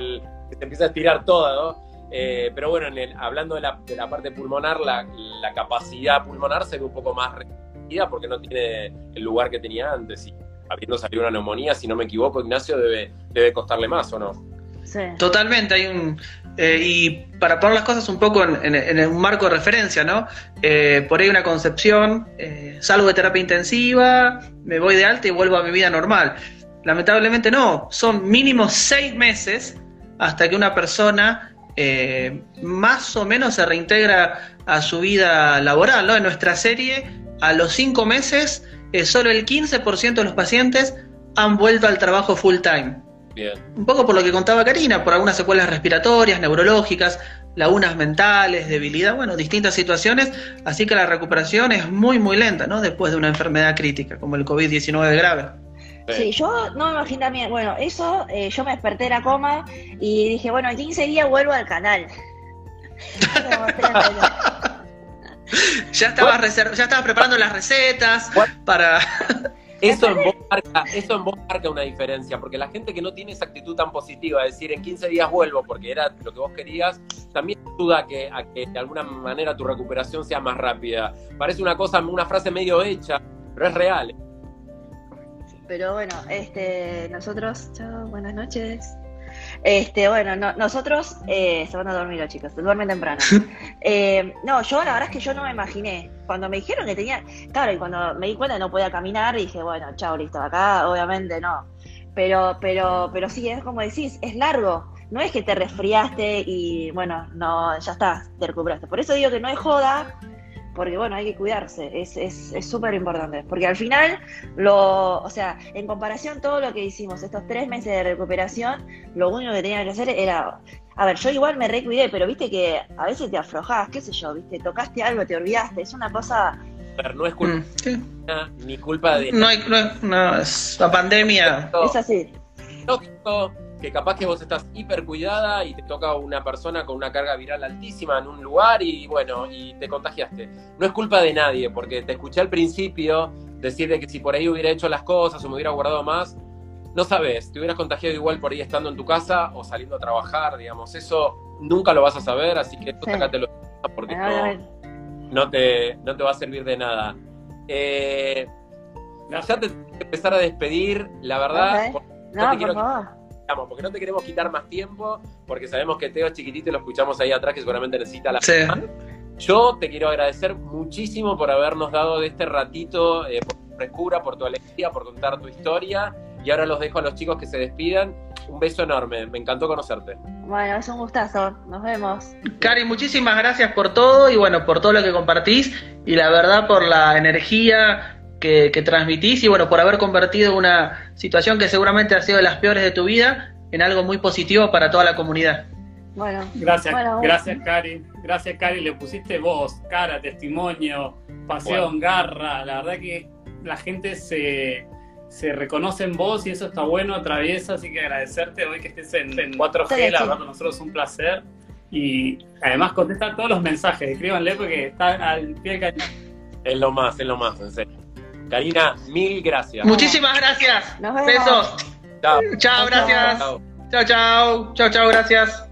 se empieza a estirar toda, ¿no? Eh, pero bueno, hablando de la, parte pulmonar, la, capacidad pulmonar se ve un poco más restringida porque no tiene el lugar que tenía antes. Y habiendo salido una neumonía, si no me equivoco, Ignacio, debe, debe costarle más, ¿o no? Totalmente, hay un... Eh, y para poner las cosas un poco en, un marco de referencia, ¿no? Eh, por ahí una concepción, eh, salgo de terapia intensiva, me voy de alta y vuelvo a mi vida normal. Lamentablemente no, son mínimo seis meses hasta que una persona más o menos se reintegra a su vida laboral, ¿no? En nuestra serie, a los cinco meses, solo el 15% de los pacientes han vuelto al trabajo full time. Un poco por lo que contaba Karina, por algunas secuelas respiratorias, neurológicas, lagunas mentales, debilidad, bueno, distintas situaciones, así que la recuperación es muy, muy lenta, ¿no? Después de una enfermedad crítica, como el COVID-19 grave. Sí, yo no me imagino, bueno, eso, eh, yo me desperté de la coma y dije, bueno, en 15 días vuelvo al canal. ya estaba ya estaba preparando las recetas para eso en, vos marca, eso en vos marca una diferencia, porque la gente que no tiene esa actitud tan positiva, de decir en 15 días vuelvo porque era lo que vos querías, también ayuda a que, a que de alguna manera tu recuperación sea más rápida. Parece una cosa, una frase medio hecha, pero es real. Pero bueno, este, nosotros, chao, buenas noches. Este, bueno, nosotros eh, se van a dormir los chicos, duermen temprano. Eh, no, yo la verdad es que yo no me imaginé. Cuando me dijeron que tenía, claro, y cuando me di cuenta que no podía caminar, dije, bueno, chao, listo, acá obviamente no. Pero, pero, pero sí, es como decís, es largo. No es que te resfriaste y bueno, no, ya está, te recuperaste. Por eso digo que no es joda, porque bueno, hay que cuidarse, es súper importante, porque al final, lo, o sea, en comparación todo lo que hicimos estos tres meses de recuperación, lo único que tenía que hacer era, a ver, yo igual me recuidé, pero viste que a veces te aflojás, qué sé yo, viste, tocaste algo, te olvidaste, es una cosa... Pero no es culpa mm, ni culpa de... No, hay, no, es la pandemia. Es así. Lógico, que capaz que vos estás hiper cuidada y te toca una persona con una carga viral altísima en un lugar y bueno, y te contagiaste. No es culpa de nadie, porque te escuché al principio decirte que si por ahí hubiera hecho las cosas o me hubiera guardado más, no sabes, te hubieras contagiado igual por ahí estando en tu casa o saliendo a trabajar, digamos, eso nunca lo vas a saber, así que tú sí. lo porque no, te, no te va a servir de nada. Eh, ya te empezar a despedir, la verdad. No, por favor porque no te queremos quitar más tiempo, porque sabemos que Teo es chiquitito y lo escuchamos ahí atrás que seguramente necesita la sí. Yo te quiero agradecer muchísimo por habernos dado de este ratito, eh, por tu frescura, por tu alegría, por contar tu historia. Y ahora los dejo a los chicos que se despidan. Un beso enorme, me encantó conocerte. Bueno, es un gustazo, nos vemos. Cari, muchísimas gracias por todo y bueno, por todo lo que compartís y la verdad por la energía, que, transmitís y bueno, por haber convertido una situación que seguramente ha sido de las peores de tu vida en algo muy positivo para toda la comunidad. Bueno, gracias, gracias Cari, gracias Cari, le pusiste voz, cara, testimonio, pasión, garra, la verdad que la gente se, se reconoce en vos y eso está bueno, atraviesa, así que agradecerte hoy que estés en, 4G, la verdad para nosotros es un placer. Y además contesta todos los mensajes, escríbanle porque está al pie del cañón. Es lo más, es lo más, en serio. Karina, mil gracias. Muchísimas gracias. Besos. Chao. Chao, gracias. Chao, chao. Chao, chao, gracias.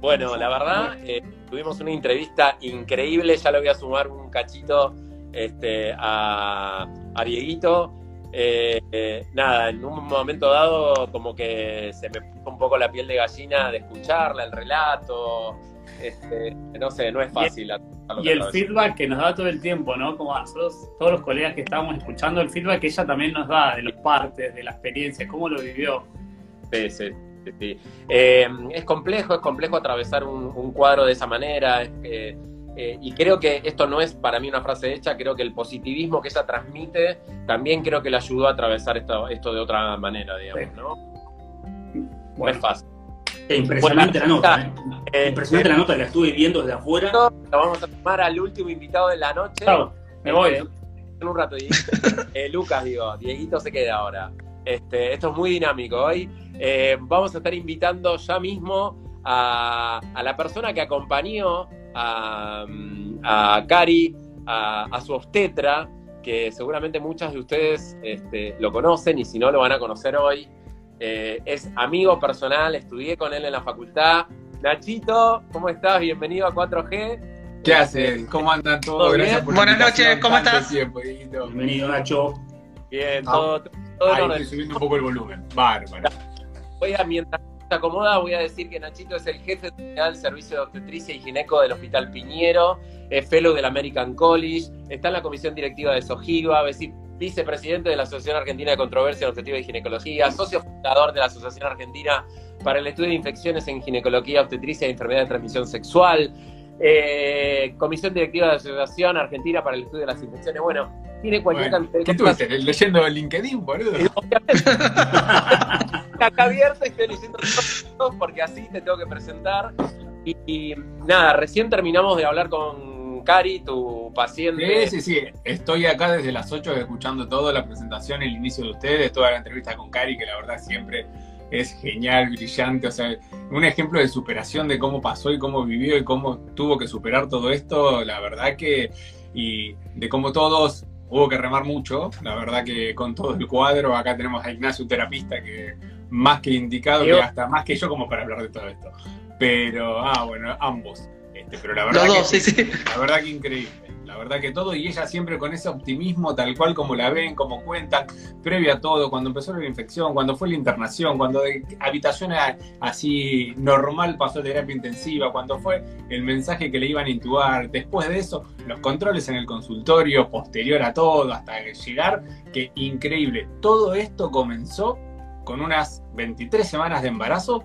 Bueno, la verdad, eh, tuvimos una entrevista increíble. Ya le voy a sumar un cachito este, a, a Dieguito. Eh, eh, nada, en un momento dado como que se me puso un poco la piel de gallina de escucharla, el relato, este, no sé, no es fácil. Y, el feedback que nos da todo el tiempo, ¿no? Como a nosotros, todos los colegas que estábamos escuchando, el feedback que ella también nos da de los partes, de la experiencia, cómo lo vivió. Sí, sí. sí, eh, es complejo, es complejo atravesar un, cuadro de esa manera. Eh, y creo que esto no es para mí una frase hecha, creo que el positivismo que ella transmite también creo que le ayudó a atravesar esto, esto de otra manera, digamos, ¿no? No es fácil. Impresionante la nota, ¿eh? ¿eh? Impresionante la nota que la estuve viendo desde afuera. La vamos a tomar al último invitado de la noche. me voy. Eh, en un rato, eh, Lucas, digo, Dieguito se queda ahora. Este, esto es muy dinámico hoy. vamos a estar invitando ya mismo a, la persona que acompañó a, a Cari, a, su obstetra, que seguramente muchas de ustedes este, lo conocen y si no lo van a conocer hoy. Eh, es amigo personal, estudié con él en la facultad. Nachito, ¿cómo estás? Bienvenido a 4G. ¿Qué hacen? ¿Cómo andan todos? Gracias por Buenas noches, ¿cómo estás? Bienvenido, Nacho. Bien, todo, todo Ahí estoy subiendo un poco el volumen. Bárbaro. Voy a, mientras acomoda, voy a decir que Nachito es el jefe del servicio de obstetricia y gineco del Hospital Piñero, es fellow del American College, está en la comisión directiva de Sojiva, vicepresidente de la Asociación Argentina de Controversia en Obstetricia y Ginecología, socio fundador de la Asociación Argentina para el Estudio de Infecciones en Ginecología, Obstetricia y Enfermedad de Transmisión Sexual, eh, comisión directiva de la Asociación Argentina para el Estudio de las Infecciones. Bueno, tiene cualquier cantidad de ¿Qué estuviste leyendo LinkedIn, boludo? Acá abierto estoy leyendo todos porque así te tengo que presentar. y nada, recién terminamos de hablar con Cari, tu paciente. Sí, sí, sí. Estoy acá desde las 8 escuchando todo, la presentación, el inicio de ustedes, toda la entrevista con Cari, que la verdad siempre es genial, brillante. O sea, un ejemplo de superación de cómo pasó y cómo vivió y cómo tuvo que superar todo esto, la verdad que. Y de cómo todos hubo que remar mucho. La verdad que con todo el cuadro, acá tenemos a Ignacio, terapista, que más que indicado, que hasta más que yo como para hablar de todo esto. Pero, ah, bueno, ambos. Este, pero la verdad, que, la verdad que increíble. La verdad que todo, y ella siempre con ese optimismo, tal cual como la ven, como cuentan, previo a todo, cuando empezó la infección, cuando fue la internación, cuando de habitación así normal pasó a terapia intensiva, cuando fue el mensaje que le iban a intubar, después de eso, los controles en el consultorio, posterior a todo, hasta llegar, que increíble. Todo esto comenzó con unas 23 semanas de embarazo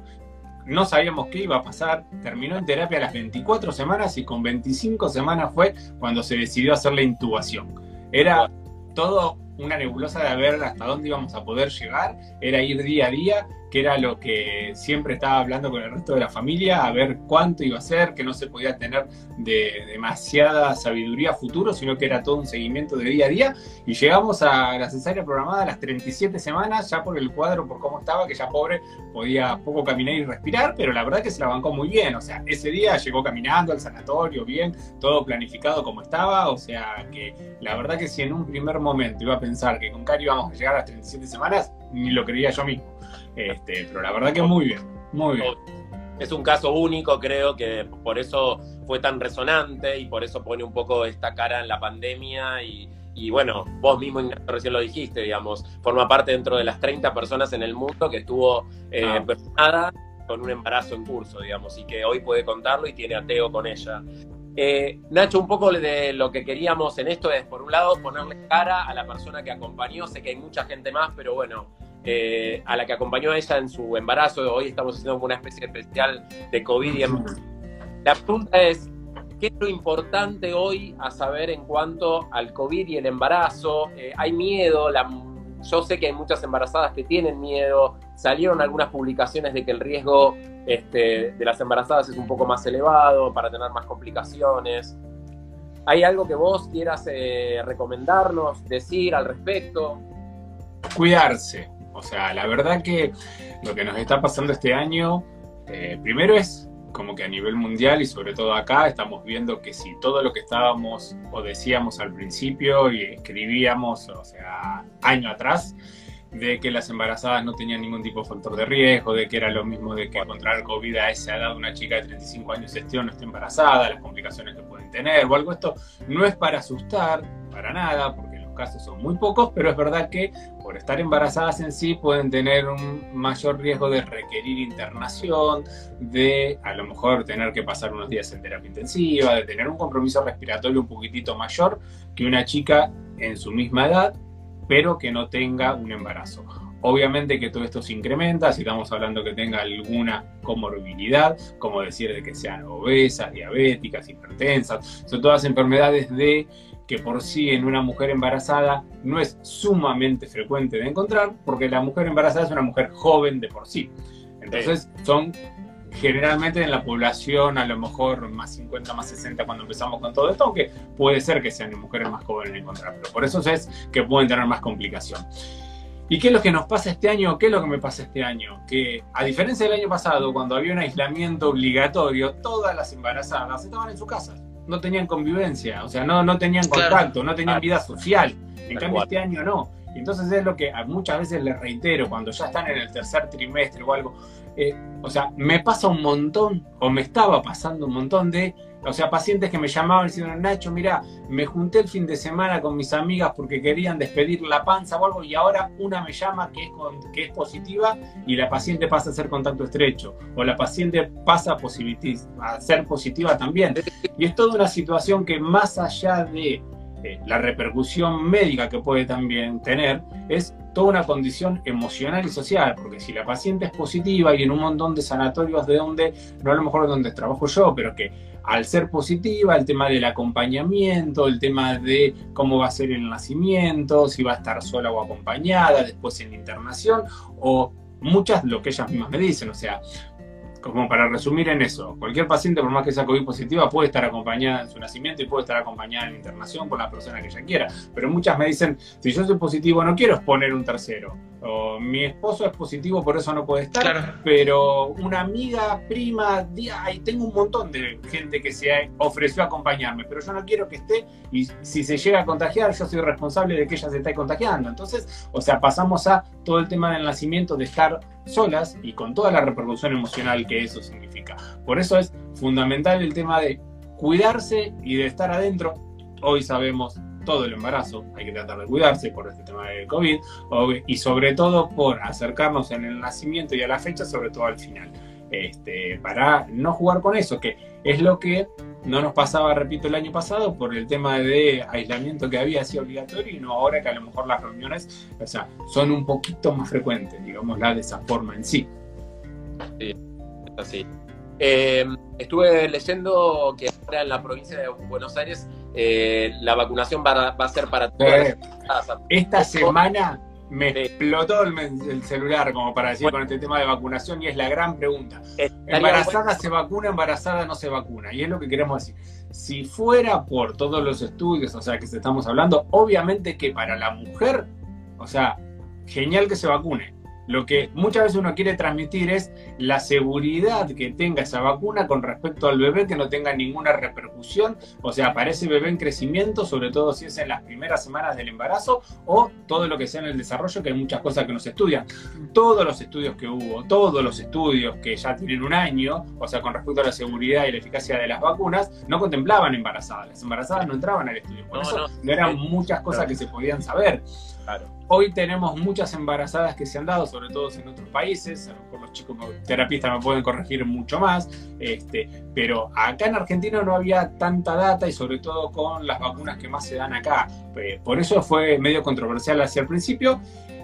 no sabíamos qué iba a pasar, terminó en terapia a las 24 semanas y con 25 semanas fue cuando se decidió hacer la intubación. Era todo una nebulosa de ver hasta dónde íbamos a poder llegar, era ir día a día que era lo que siempre estaba hablando con el resto de la familia, a ver cuánto iba a ser, que no se podía tener de demasiada sabiduría futuro, sino que era todo un seguimiento de día a día. Y llegamos a la cesárea programada a las 37 semanas, ya por el cuadro, por cómo estaba, que ya pobre podía poco caminar y respirar, pero la verdad que se la bancó muy bien. O sea, ese día llegó caminando al sanatorio, bien, todo planificado como estaba. O sea, que la verdad que si en un primer momento iba a pensar que con Cari íbamos a llegar a las 37 semanas, ni lo creía yo mismo. Este, pero la verdad que muy bien, muy bien. Es un caso único, creo que por eso fue tan resonante y por eso pone un poco esta cara en la pandemia y, bueno, vos mismo recién lo dijiste, digamos, forma parte dentro de las 30 personas en el mundo que estuvo eh, ah. con un embarazo en curso, digamos, y que hoy puede contarlo y tiene ateo con ella. Eh, Nacho, un poco de lo que queríamos en esto es, por un lado, ponerle cara a la persona que acompañó. Sé que hay mucha gente más, pero bueno, eh, a la que acompañó a ella en su embarazo. Hoy estamos haciendo una especie especial de COVID. Y La pregunta es, ¿qué es lo importante hoy a saber en cuanto al COVID y el embarazo? Eh, ¿Hay miedo? yo sé que hay muchas embarazadas que tienen miedo. Salieron algunas publicaciones de que el riesgo este, de las embarazadas es un poco más elevado para tener más complicaciones. ¿Hay algo que vos quieras eh, recomendarnos, decir al respecto? Cuidarse, o sea, la verdad que lo que nos está pasando este año, eh, primero es como que a nivel mundial y sobre todo acá estamos viendo que si todo lo que estábamos o decíamos al principio y escribíamos, o sea, año atrás, de que las embarazadas no tenían ningún tipo de factor de riesgo, de que era lo mismo de que contraer COVID a esa edad una chica de 35 años esté o no esté embarazada, las complicaciones que pueden tener o algo. Esto no es para asustar, para nada, porque casos son muy pocos, pero es verdad que por estar embarazadas en sí pueden tener un mayor riesgo de requerir internación, de a lo mejor tener que pasar unos días en terapia intensiva, de tener un compromiso respiratorio un poquitito mayor que una chica en su misma edad, pero que no tenga un embarazo. Obviamente que todo esto se incrementa si estamos hablando que tenga alguna comorbilidad, como decir de que sean obesas, diabéticas, hipertensas, son todas enfermedades de que por sí en una mujer embarazada no es sumamente frecuente de encontrar, porque la mujer embarazada es una mujer joven de por sí. Entonces son generalmente en la población a lo mejor más 50, más 60 cuando empezamos con todo esto, aunque puede ser que sean mujeres más jóvenes de encontrar, pero por eso es que pueden tener más complicación. ¿Y qué es lo que nos pasa este año? ¿Qué es lo que me pasa este año? Que a diferencia del año pasado, cuando había un aislamiento obligatorio, todas las embarazadas estaban en su casa no tenían convivencia, o sea, no, no tenían contacto, no tenían vida social. En cambio, este año no. Entonces es lo que muchas veces les reitero, cuando ya están en el tercer trimestre o algo, eh, o sea, me pasa un montón, o me estaba pasando un montón de o sea, pacientes que me llamaban diciendo, Nacho, mira, me junté el fin de semana con mis amigas porque querían despedir la panza o algo y ahora una me llama que es, que es positiva y la paciente pasa a ser contacto estrecho o la paciente pasa a ser positiva también. Y es toda una situación que más allá de eh, la repercusión médica que puede también tener, es toda una condición emocional y social, porque si la paciente es positiva y en un montón de sanatorios de donde, no a lo mejor donde trabajo yo, pero que al ser positiva, el tema del acompañamiento, el tema de cómo va a ser el nacimiento, si va a estar sola o acompañada, después en internación, o muchas lo que ellas mismas me dicen, o sea, como para resumir en eso, cualquier paciente, por más que sea COVID positiva, puede estar acompañada en su nacimiento y puede estar acompañada en internación con la persona que ella quiera. Pero muchas me dicen, si yo soy positivo, no quiero exponer un tercero. O mi esposo es positivo, por eso no puede estar. Pero una amiga, prima, y tengo un montón de gente que se ofreció a acompañarme, pero yo no quiero que esté y si se llega a contagiar, yo soy responsable de que ella se esté contagiando. Entonces, o sea, pasamos a todo el tema del nacimiento de estar solas y con toda la repercusión emocional que eso significa. Por eso es fundamental el tema de cuidarse y de estar adentro. Hoy sabemos todo el embarazo, hay que tratar de cuidarse por este tema del COVID y sobre todo por acercarnos en el nacimiento y a la fecha, sobre todo al final, este, para no jugar con eso, que es lo que no nos pasaba, repito, el año pasado por el tema de aislamiento que había sido obligatorio y no ahora que a lo mejor las reuniones o sea, son un poquito más frecuentes, digámosla de esa forma en sí. Sí, así. Eh, estuve leyendo que ahora en la provincia de Buenos Aires eh, la vacunación va, va, a ser para todas Esta semana me explotó el, el, celular como para decir con este tema de vacunación y es la gran pregunta. ¿Embarazada se vacuna, embarazada no se vacuna? Y es lo que queremos decir. Si fuera por todos los estudios, o sea, que estamos hablando, obviamente que para la mujer, o sea, genial que se vacune. Lo que muchas veces uno quiere transmitir es la seguridad que tenga esa vacuna con respecto al bebé, que no tenga ninguna repercusión, o sea, para ese bebé en crecimiento, sobre todo si es en las primeras semanas del embarazo o todo lo que sea en el desarrollo, que hay muchas cosas que no se estudian. Todos los estudios que hubo, todos los estudios que ya tienen un año, o sea, con respecto a la seguridad y la eficacia de las vacunas, no contemplaban embarazadas. Las embarazadas no entraban al estudio. Por eso no, eran muchas cosas que se podían saber. Hoy tenemos muchas embarazadas que se han dado, sobre todo en otros países. A lo mejor los chicos terapistas me pueden corregir mucho más. Este, pero acá en Argentina no había tanta data y sobre todo con las vacunas que más se dan acá. Eh, por eso fue medio controversial hacia el principio.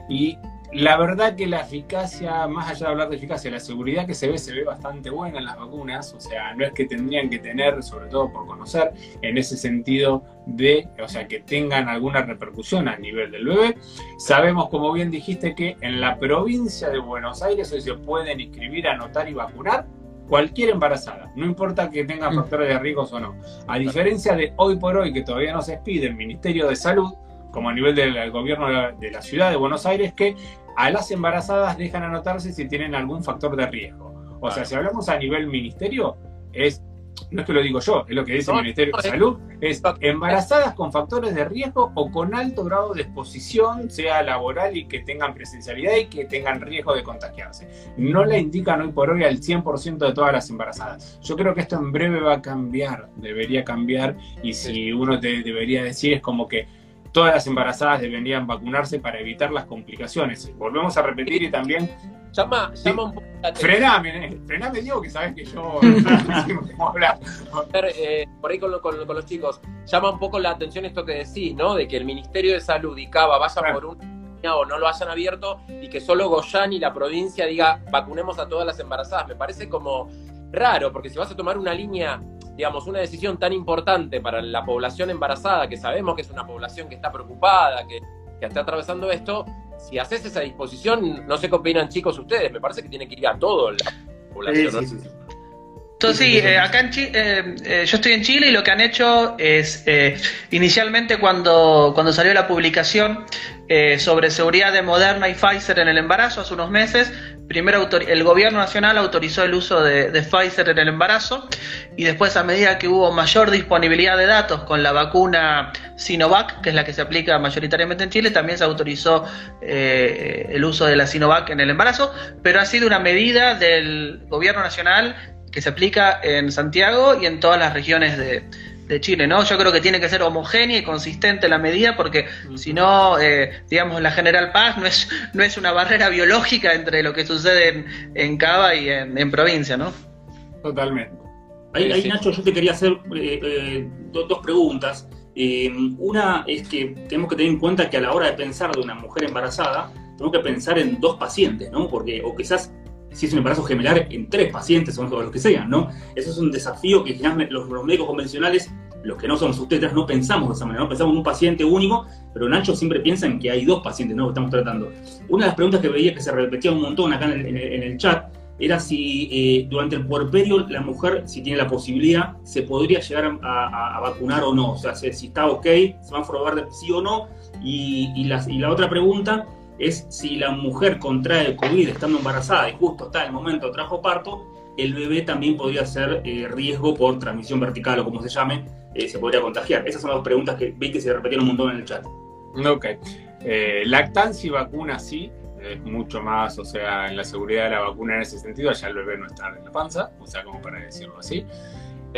Y la verdad que la eficacia, más allá de hablar de eficacia, la seguridad que se ve, se ve bastante buena en las vacunas, o sea, no es que tendrían que tener, sobre todo por conocer, en ese sentido de, o sea, que tengan alguna repercusión a nivel del bebé. Sabemos, como bien dijiste, que en la provincia de Buenos Aires hoy se pueden inscribir, anotar y vacunar cualquier embarazada, no importa que tenga mm. factores de riesgo o no. A diferencia de hoy por hoy, que todavía no se expide el Ministerio de Salud, como a nivel del gobierno de la ciudad de Buenos Aires, que a las embarazadas dejan anotarse si tienen algún factor de riesgo. O sea, si hablamos a nivel ministerio, es, no es que lo digo yo, es lo que dice el Ministerio de Salud, es embarazadas con factores de riesgo o con alto grado de exposición, sea laboral y que tengan presencialidad y que tengan riesgo de contagiarse. No la indican hoy por hoy al 100% de todas las embarazadas. Yo creo que esto en breve va a cambiar, debería cambiar, y si uno te debería decir es como que todas las embarazadas deberían vacunarse para evitar las complicaciones. Volvemos a repetir y también... Llama, llama un poco la atención. Frename, eh, frename, Diego, que sabes que yo no hablar. Eh, por ahí con, los chicos, llama un poco la atención esto que decís, ¿no? De que el Ministerio de Salud y Cava vaya por un o no lo hayan abierto y que solo Goyán y la provincia diga vacunemos a todas las embarazadas. Me parece como raro, porque si vas a tomar una línea digamos, una decisión tan importante para la población embarazada, que sabemos que es una población que está preocupada, que, está atravesando esto, si haces esa disposición, no sé qué opinan chicos ustedes, me parece que tiene que ir a todo la población. Sí, Entonces, sí, eh, acá en Chile, eh, eh, yo estoy en Chile y lo que han hecho es, inicialmente cuando, cuando salió la publicación sobre seguridad de Moderna y Pfizer en el embarazo hace unos meses, primero el gobierno nacional autorizó el uso de, Pfizer en el embarazo y después a medida que hubo mayor disponibilidad de datos con la vacuna Sinovac, que es la que se aplica mayoritariamente en Chile, también se autorizó eh, el uso de la Sinovac en el embarazo, pero ha sido una medida del gobierno nacional que se aplica en Santiago y en todas las regiones de, de Chile, ¿no? Yo creo que tiene que ser homogénea y consistente la medida porque si no, eh, digamos, la General Paz no es, no es una barrera biológica entre lo que sucede en, en Cava y en, provincia, ¿no? Totalmente. Ahí, Nacho, yo te quería hacer eh, eh, dos preguntas. una es que tenemos que tener en cuenta que a la hora de pensar de una mujer embarazada, tenemos que pensar en dos pacientes, ¿no? Porque, o quizás si es un embarazo gemelar en tres pacientes o los que sean, ¿no? Eso es un desafío que los, los médicos convencionales, los que no somos ustedes, no pensamos de esa manera, no pensamos en un paciente único, pero Nacho siempre piensa en que hay dos pacientes, ¿no? Que estamos tratando. Una de las preguntas que veía que se repetía un montón acá en el, chat era si eh, durante el puerperio la mujer, si tiene la posibilidad, se podría llegar a, vacunar o no. O sea, si, está ok, se va a probar de sí o no. Y, y, y la otra pregunta es si la mujer contrae COVID estando embarazada y justo está en el momento trajo parto, el bebé también podría ser eh, riesgo por transmisión vertical o como se llame, eh, se podría contagiar. Esas son las preguntas que vi que se repetieron un montón en el chat. Ok. Eh, lactancia y vacuna sí, es mucho más, o sea, en la seguridad de la vacuna en ese sentido, allá el bebé no está en la panza, o sea, como para decirlo así.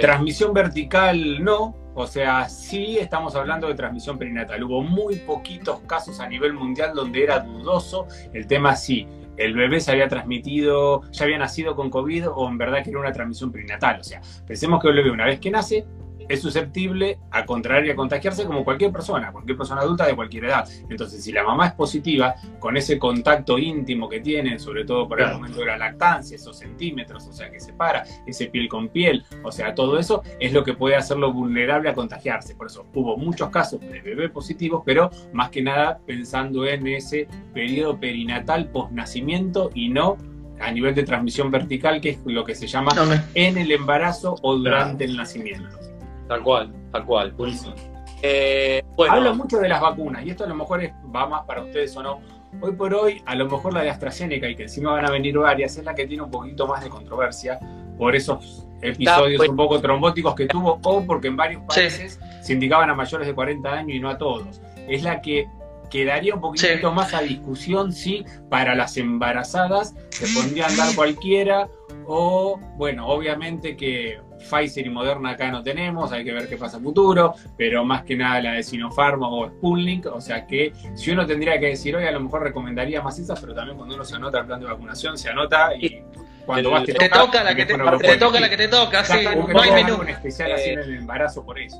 Transmisión vertical no, o sea, sí estamos hablando de transmisión perinatal. Hubo muy poquitos casos a nivel mundial donde era dudoso el tema si el bebé se había transmitido, ya había nacido con COVID o en verdad que era una transmisión perinatal. O sea, pensemos que el bebé una vez que nace es susceptible a contraer y a contagiarse como cualquier persona, cualquier persona adulta de cualquier edad. Entonces, si la mamá es positiva, con ese contacto íntimo que tiene, sobre todo por el momento de la lactancia, esos centímetros, o sea, que separa, ese piel con piel, o sea, todo eso es lo que puede hacerlo vulnerable a contagiarse. Por eso hubo muchos casos de bebés positivos, pero más que nada pensando en ese periodo perinatal post-nacimiento y no a nivel de transmisión vertical, que es lo que se llama No, en el embarazo o durante el nacimiento. Tal cual, tal cual. Buenísimo. Eh, bueno, Hablo mucho de las vacunas, y esto a lo mejor es- va más para ustedes o no. Hoy por hoy, a lo mejor la de AstraZeneca, y que encima van a venir varias, es la que tiene un poquito más de controversia por esos episodios pues- un poco trombóticos que tuvo, o porque en varios Sí. países se indicaban a mayores de 40 años y no a todos. Es la que quedaría un poquito Sí. más a discusión si para las embarazadas se pondrían dar cualquiera, o bueno, obviamente que Pfizer y Moderna acá no tenemos, hay que ver qué pasa a futuro, pero más que nada la de Sinopharm o Sputnik, o sea que si uno tendría que decir hoy, a lo mejor recomendaría más esas, pero también cuando uno se anota el plan de vacunación, se anota y cuando vas te, Te toca la que te, te toca la que te toca, sí, no hay menú. en especial así Eh, en el embarazo por eso.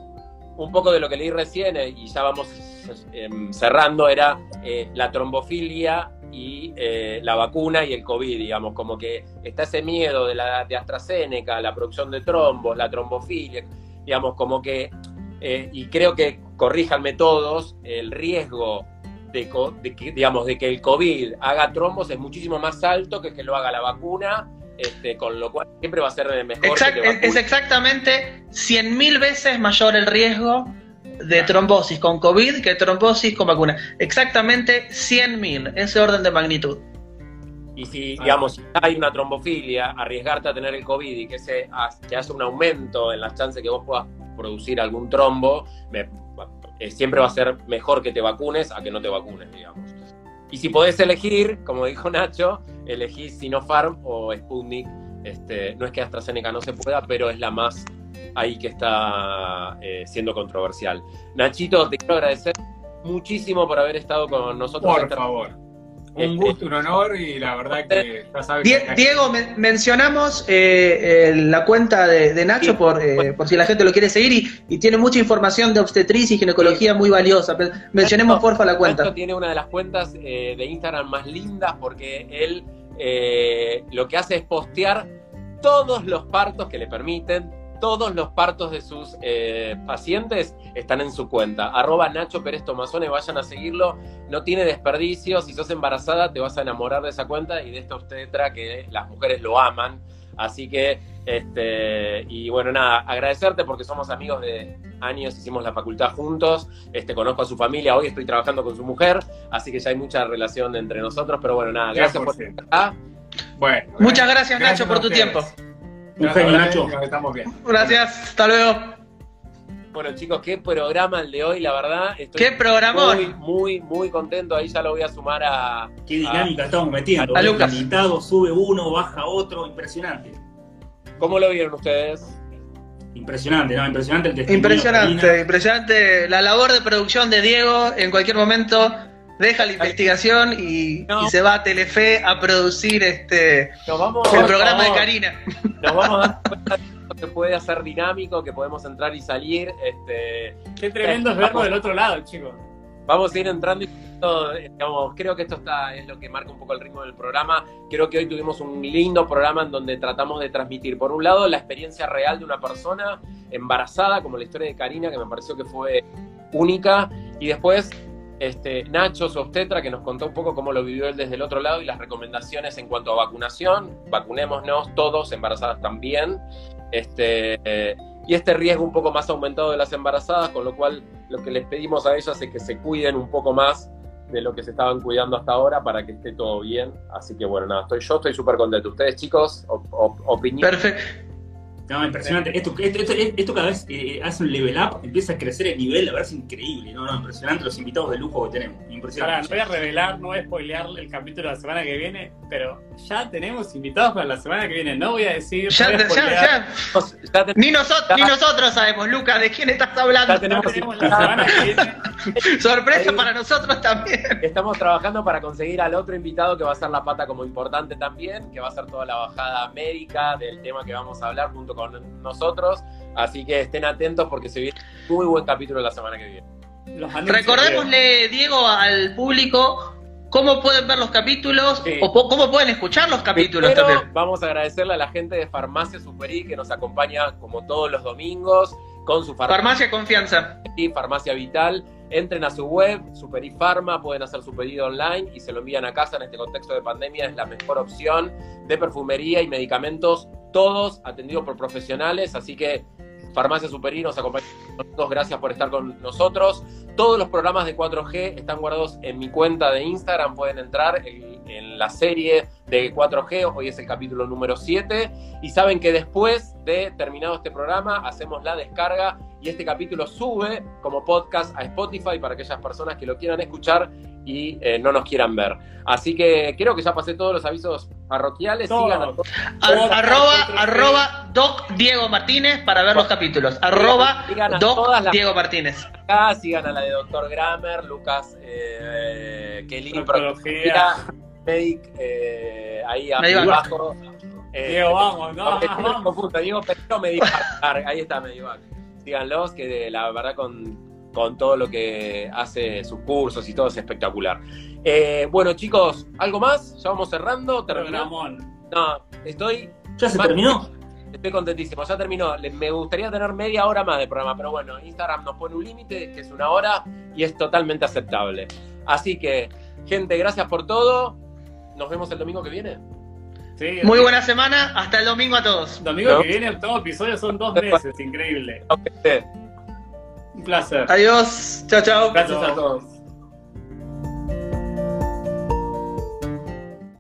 un poco de lo que leí recién eh, y ya vamos em, cerrando era eh, la trombofilia y eh, la vacuna y el COVID, digamos, como que está ese miedo de la de AstraZeneca, la producción de trombos, la trombofilia, digamos, como que, eh, y creo que, corríjanme todos, el riesgo de, de que, digamos, de que el COVID haga trombos es muchísimo más alto que que lo haga la vacuna, este, con lo cual siempre va a ser mejor. Exact- es, exactamente 100.000 veces mayor el riesgo de trombosis con COVID que trombosis con vacuna. Exactamente 100.000, ese orden de magnitud. Y si, digamos, si hay una trombofilia, arriesgarte a tener el COVID y que, se, que haya un aumento en las chances que vos puedas producir algún trombo, me- eh, siempre va a ser mejor que te vacunes a que no te vacunes, digamos. Y si podés elegir, como dijo Nacho, elegís Sinopharm o Sputnik. Este, no es que AstraZeneca no se pueda, pero es la más ahí que está eh, siendo controversial. Nachito, te quiero agradecer muchísimo por haber estado con nosotros. Por esta- favor. Un gusto, un honor y la verdad que ya sabes Die- que- Diego, men- mencionamos eh, eh, la cuenta de, de Nacho Sí. por, eh, por si la gente lo quiere seguir y, y tiene mucha información de obstetricia y ginecología muy valiosa. Mencionemos porfa la Nacho cuenta. tiene una de las cuentas eh, de Instagram más lindas porque él eh, lo que hace es postear todos los partos que le permiten, todos los partos de sus eh, pacientes están en su cuenta. Arroba Nacho Pérez Tomazone, vayan a seguirlo. No tiene desperdicio. Si sos embarazada, te vas a enamorar de esa cuenta y de esta obstetra que las mujeres lo aman. Así que, este, y bueno, nada, agradecerte porque somos amigos de años, hicimos la facultad juntos, este, conozco a su familia, hoy estoy trabajando con su mujer, así que ya hay mucha relación entre nosotros, pero bueno, nada, gracias por 100%. estar acá. Bueno, Muchas gracias, Nacho, por tu ustedes. tiempo. Un genio, Nacho. estamos viendo. Gracias, hasta luego. Bueno, chicos, qué programa el de hoy, la verdad. Estoy ¡Qué programón! muy, muy, muy contento. Ahí ya lo voy a sumar a. Qué dinámica estamos metiendo. A El Lucas. invitado sube uno, baja otro, impresionante. ¿Cómo lo vieron ustedes? Impresionante, ¿no? Impresionante el testimonio. Impresionante, impresionante. La labor de producción de Diego en cualquier momento deja la investigación y, No. y se va a Telefe a producir este Nos vamos, el programa de Karina. Nos vamos a dar cuenta de que se puede hacer dinámico, que podemos entrar y salir. Este, Qué tremendo es verlo del otro lado, chicos. Vamos a ir entrando y digamos, creo que esto está, es lo que marca un poco el ritmo del programa. Creo que hoy tuvimos un lindo programa en donde tratamos de transmitir, por un lado, la experiencia real de una persona embarazada, como la historia de Karina, que me pareció que fue única, y después este, Nacho, su obstetra, que nos contó un poco cómo lo vivió él desde el otro lado y las recomendaciones en cuanto a vacunación. Vacunémonos todos, embarazadas también. Este, y este riesgo un poco más aumentado de las embarazadas, con lo cual lo que les pedimos a ellas es que se cuiden un poco más de lo que se estaban cuidando hasta ahora para que esté todo bien. Así que bueno, nada, estoy yo, estoy súper contento. Ustedes, chicos, op- op- opinión. Perfecto. No, impresionante. Esto, esto, esto, esto cada vez eh, hace un level up, empieza a crecer el nivel, la verdad es increíble. No, no, impresionante los invitados de lujo que tenemos. Ahora, Impresionante. no voy a revelar, no voy a spoilear el capítulo de la semana que viene, pero ya tenemos invitados para la semana que viene. No voy a decir. Ya, no voy a ya, ya. Ya ten- Ni, nosotros, ni nosotros sabemos, Lucas, de quién estás hablando. Ya tenemos- Ya tenemos la semana que viene. Sorpresa para nosotros también. Estamos trabajando para conseguir al otro invitado que va a ser la pata como importante también, que va a ser toda la bajada médica del tema que vamos a hablar junto con nosotros. Así que estén atentos porque se viene un muy buen capítulo la semana que viene. Recordémosle, Diego, al público cómo pueden ver los capítulos Sí. o cómo pueden escuchar los capítulos también. vamos a agradecerle a la gente de Farmacia Superi que nos acompaña como todos los domingos con su farmacia. Farmacia Confianza. y Farmacia Vital. Entren a su web, Superi Pharma, pueden hacer su pedido online y se lo envían a casa en este contexto de pandemia. Es la mejor opción de perfumería y medicamentos, todos atendidos por profesionales. Así que Farmacia Superi nos acompaña. Gracias por estar con nosotros. Todos los programas de 4G están guardados en mi cuenta de Instagram. Pueden entrar en, en la serie de 4G. Hoy es el capítulo número 7. Y saben que después de terminado este programa, hacemos la descarga y este capítulo sube como podcast a Spotify para aquellas personas que lo quieran escuchar y eh, no nos quieran ver. Así que creo que ya pasé todos los avisos parroquiales. Todos. Sigan a- Ar- Todos, arroba, arroba Doc Diego Martínez para ver los capítulos. Arroba Sigan a Doc todas las Diego Martínez. acá, sigan a la de Dr. Grammer, Lucas eh, Kelly, Medic, eh, ahí Medivac. abajo. Eh, Diego, vamos, no, Aunque no me vamos. Diego Pedro. Ahí está Medivac. Síganlos, que de- la verdad con, con todo lo que hace sus cursos y todo es espectacular. Eh, bueno, chicos, ¿algo más? Ya vamos cerrando. ¿Terminó? Programón. No, estoy, ¿Ya se Más- terminó? estoy contentísimo. Ya terminó. Me gustaría tener media hora más de programa, pero bueno, Instagram nos pone un límite, que es una hora, y es totalmente aceptable. Así que, gente, gracias por todo. Nos vemos el domingo que viene. Sí, Muy buena semana. Hasta el domingo a todos. Domingo ¿No? que viene, el todo episodio son dos meses, increíble. Un placer. Adiós. Chao, chao. Gracias a todos.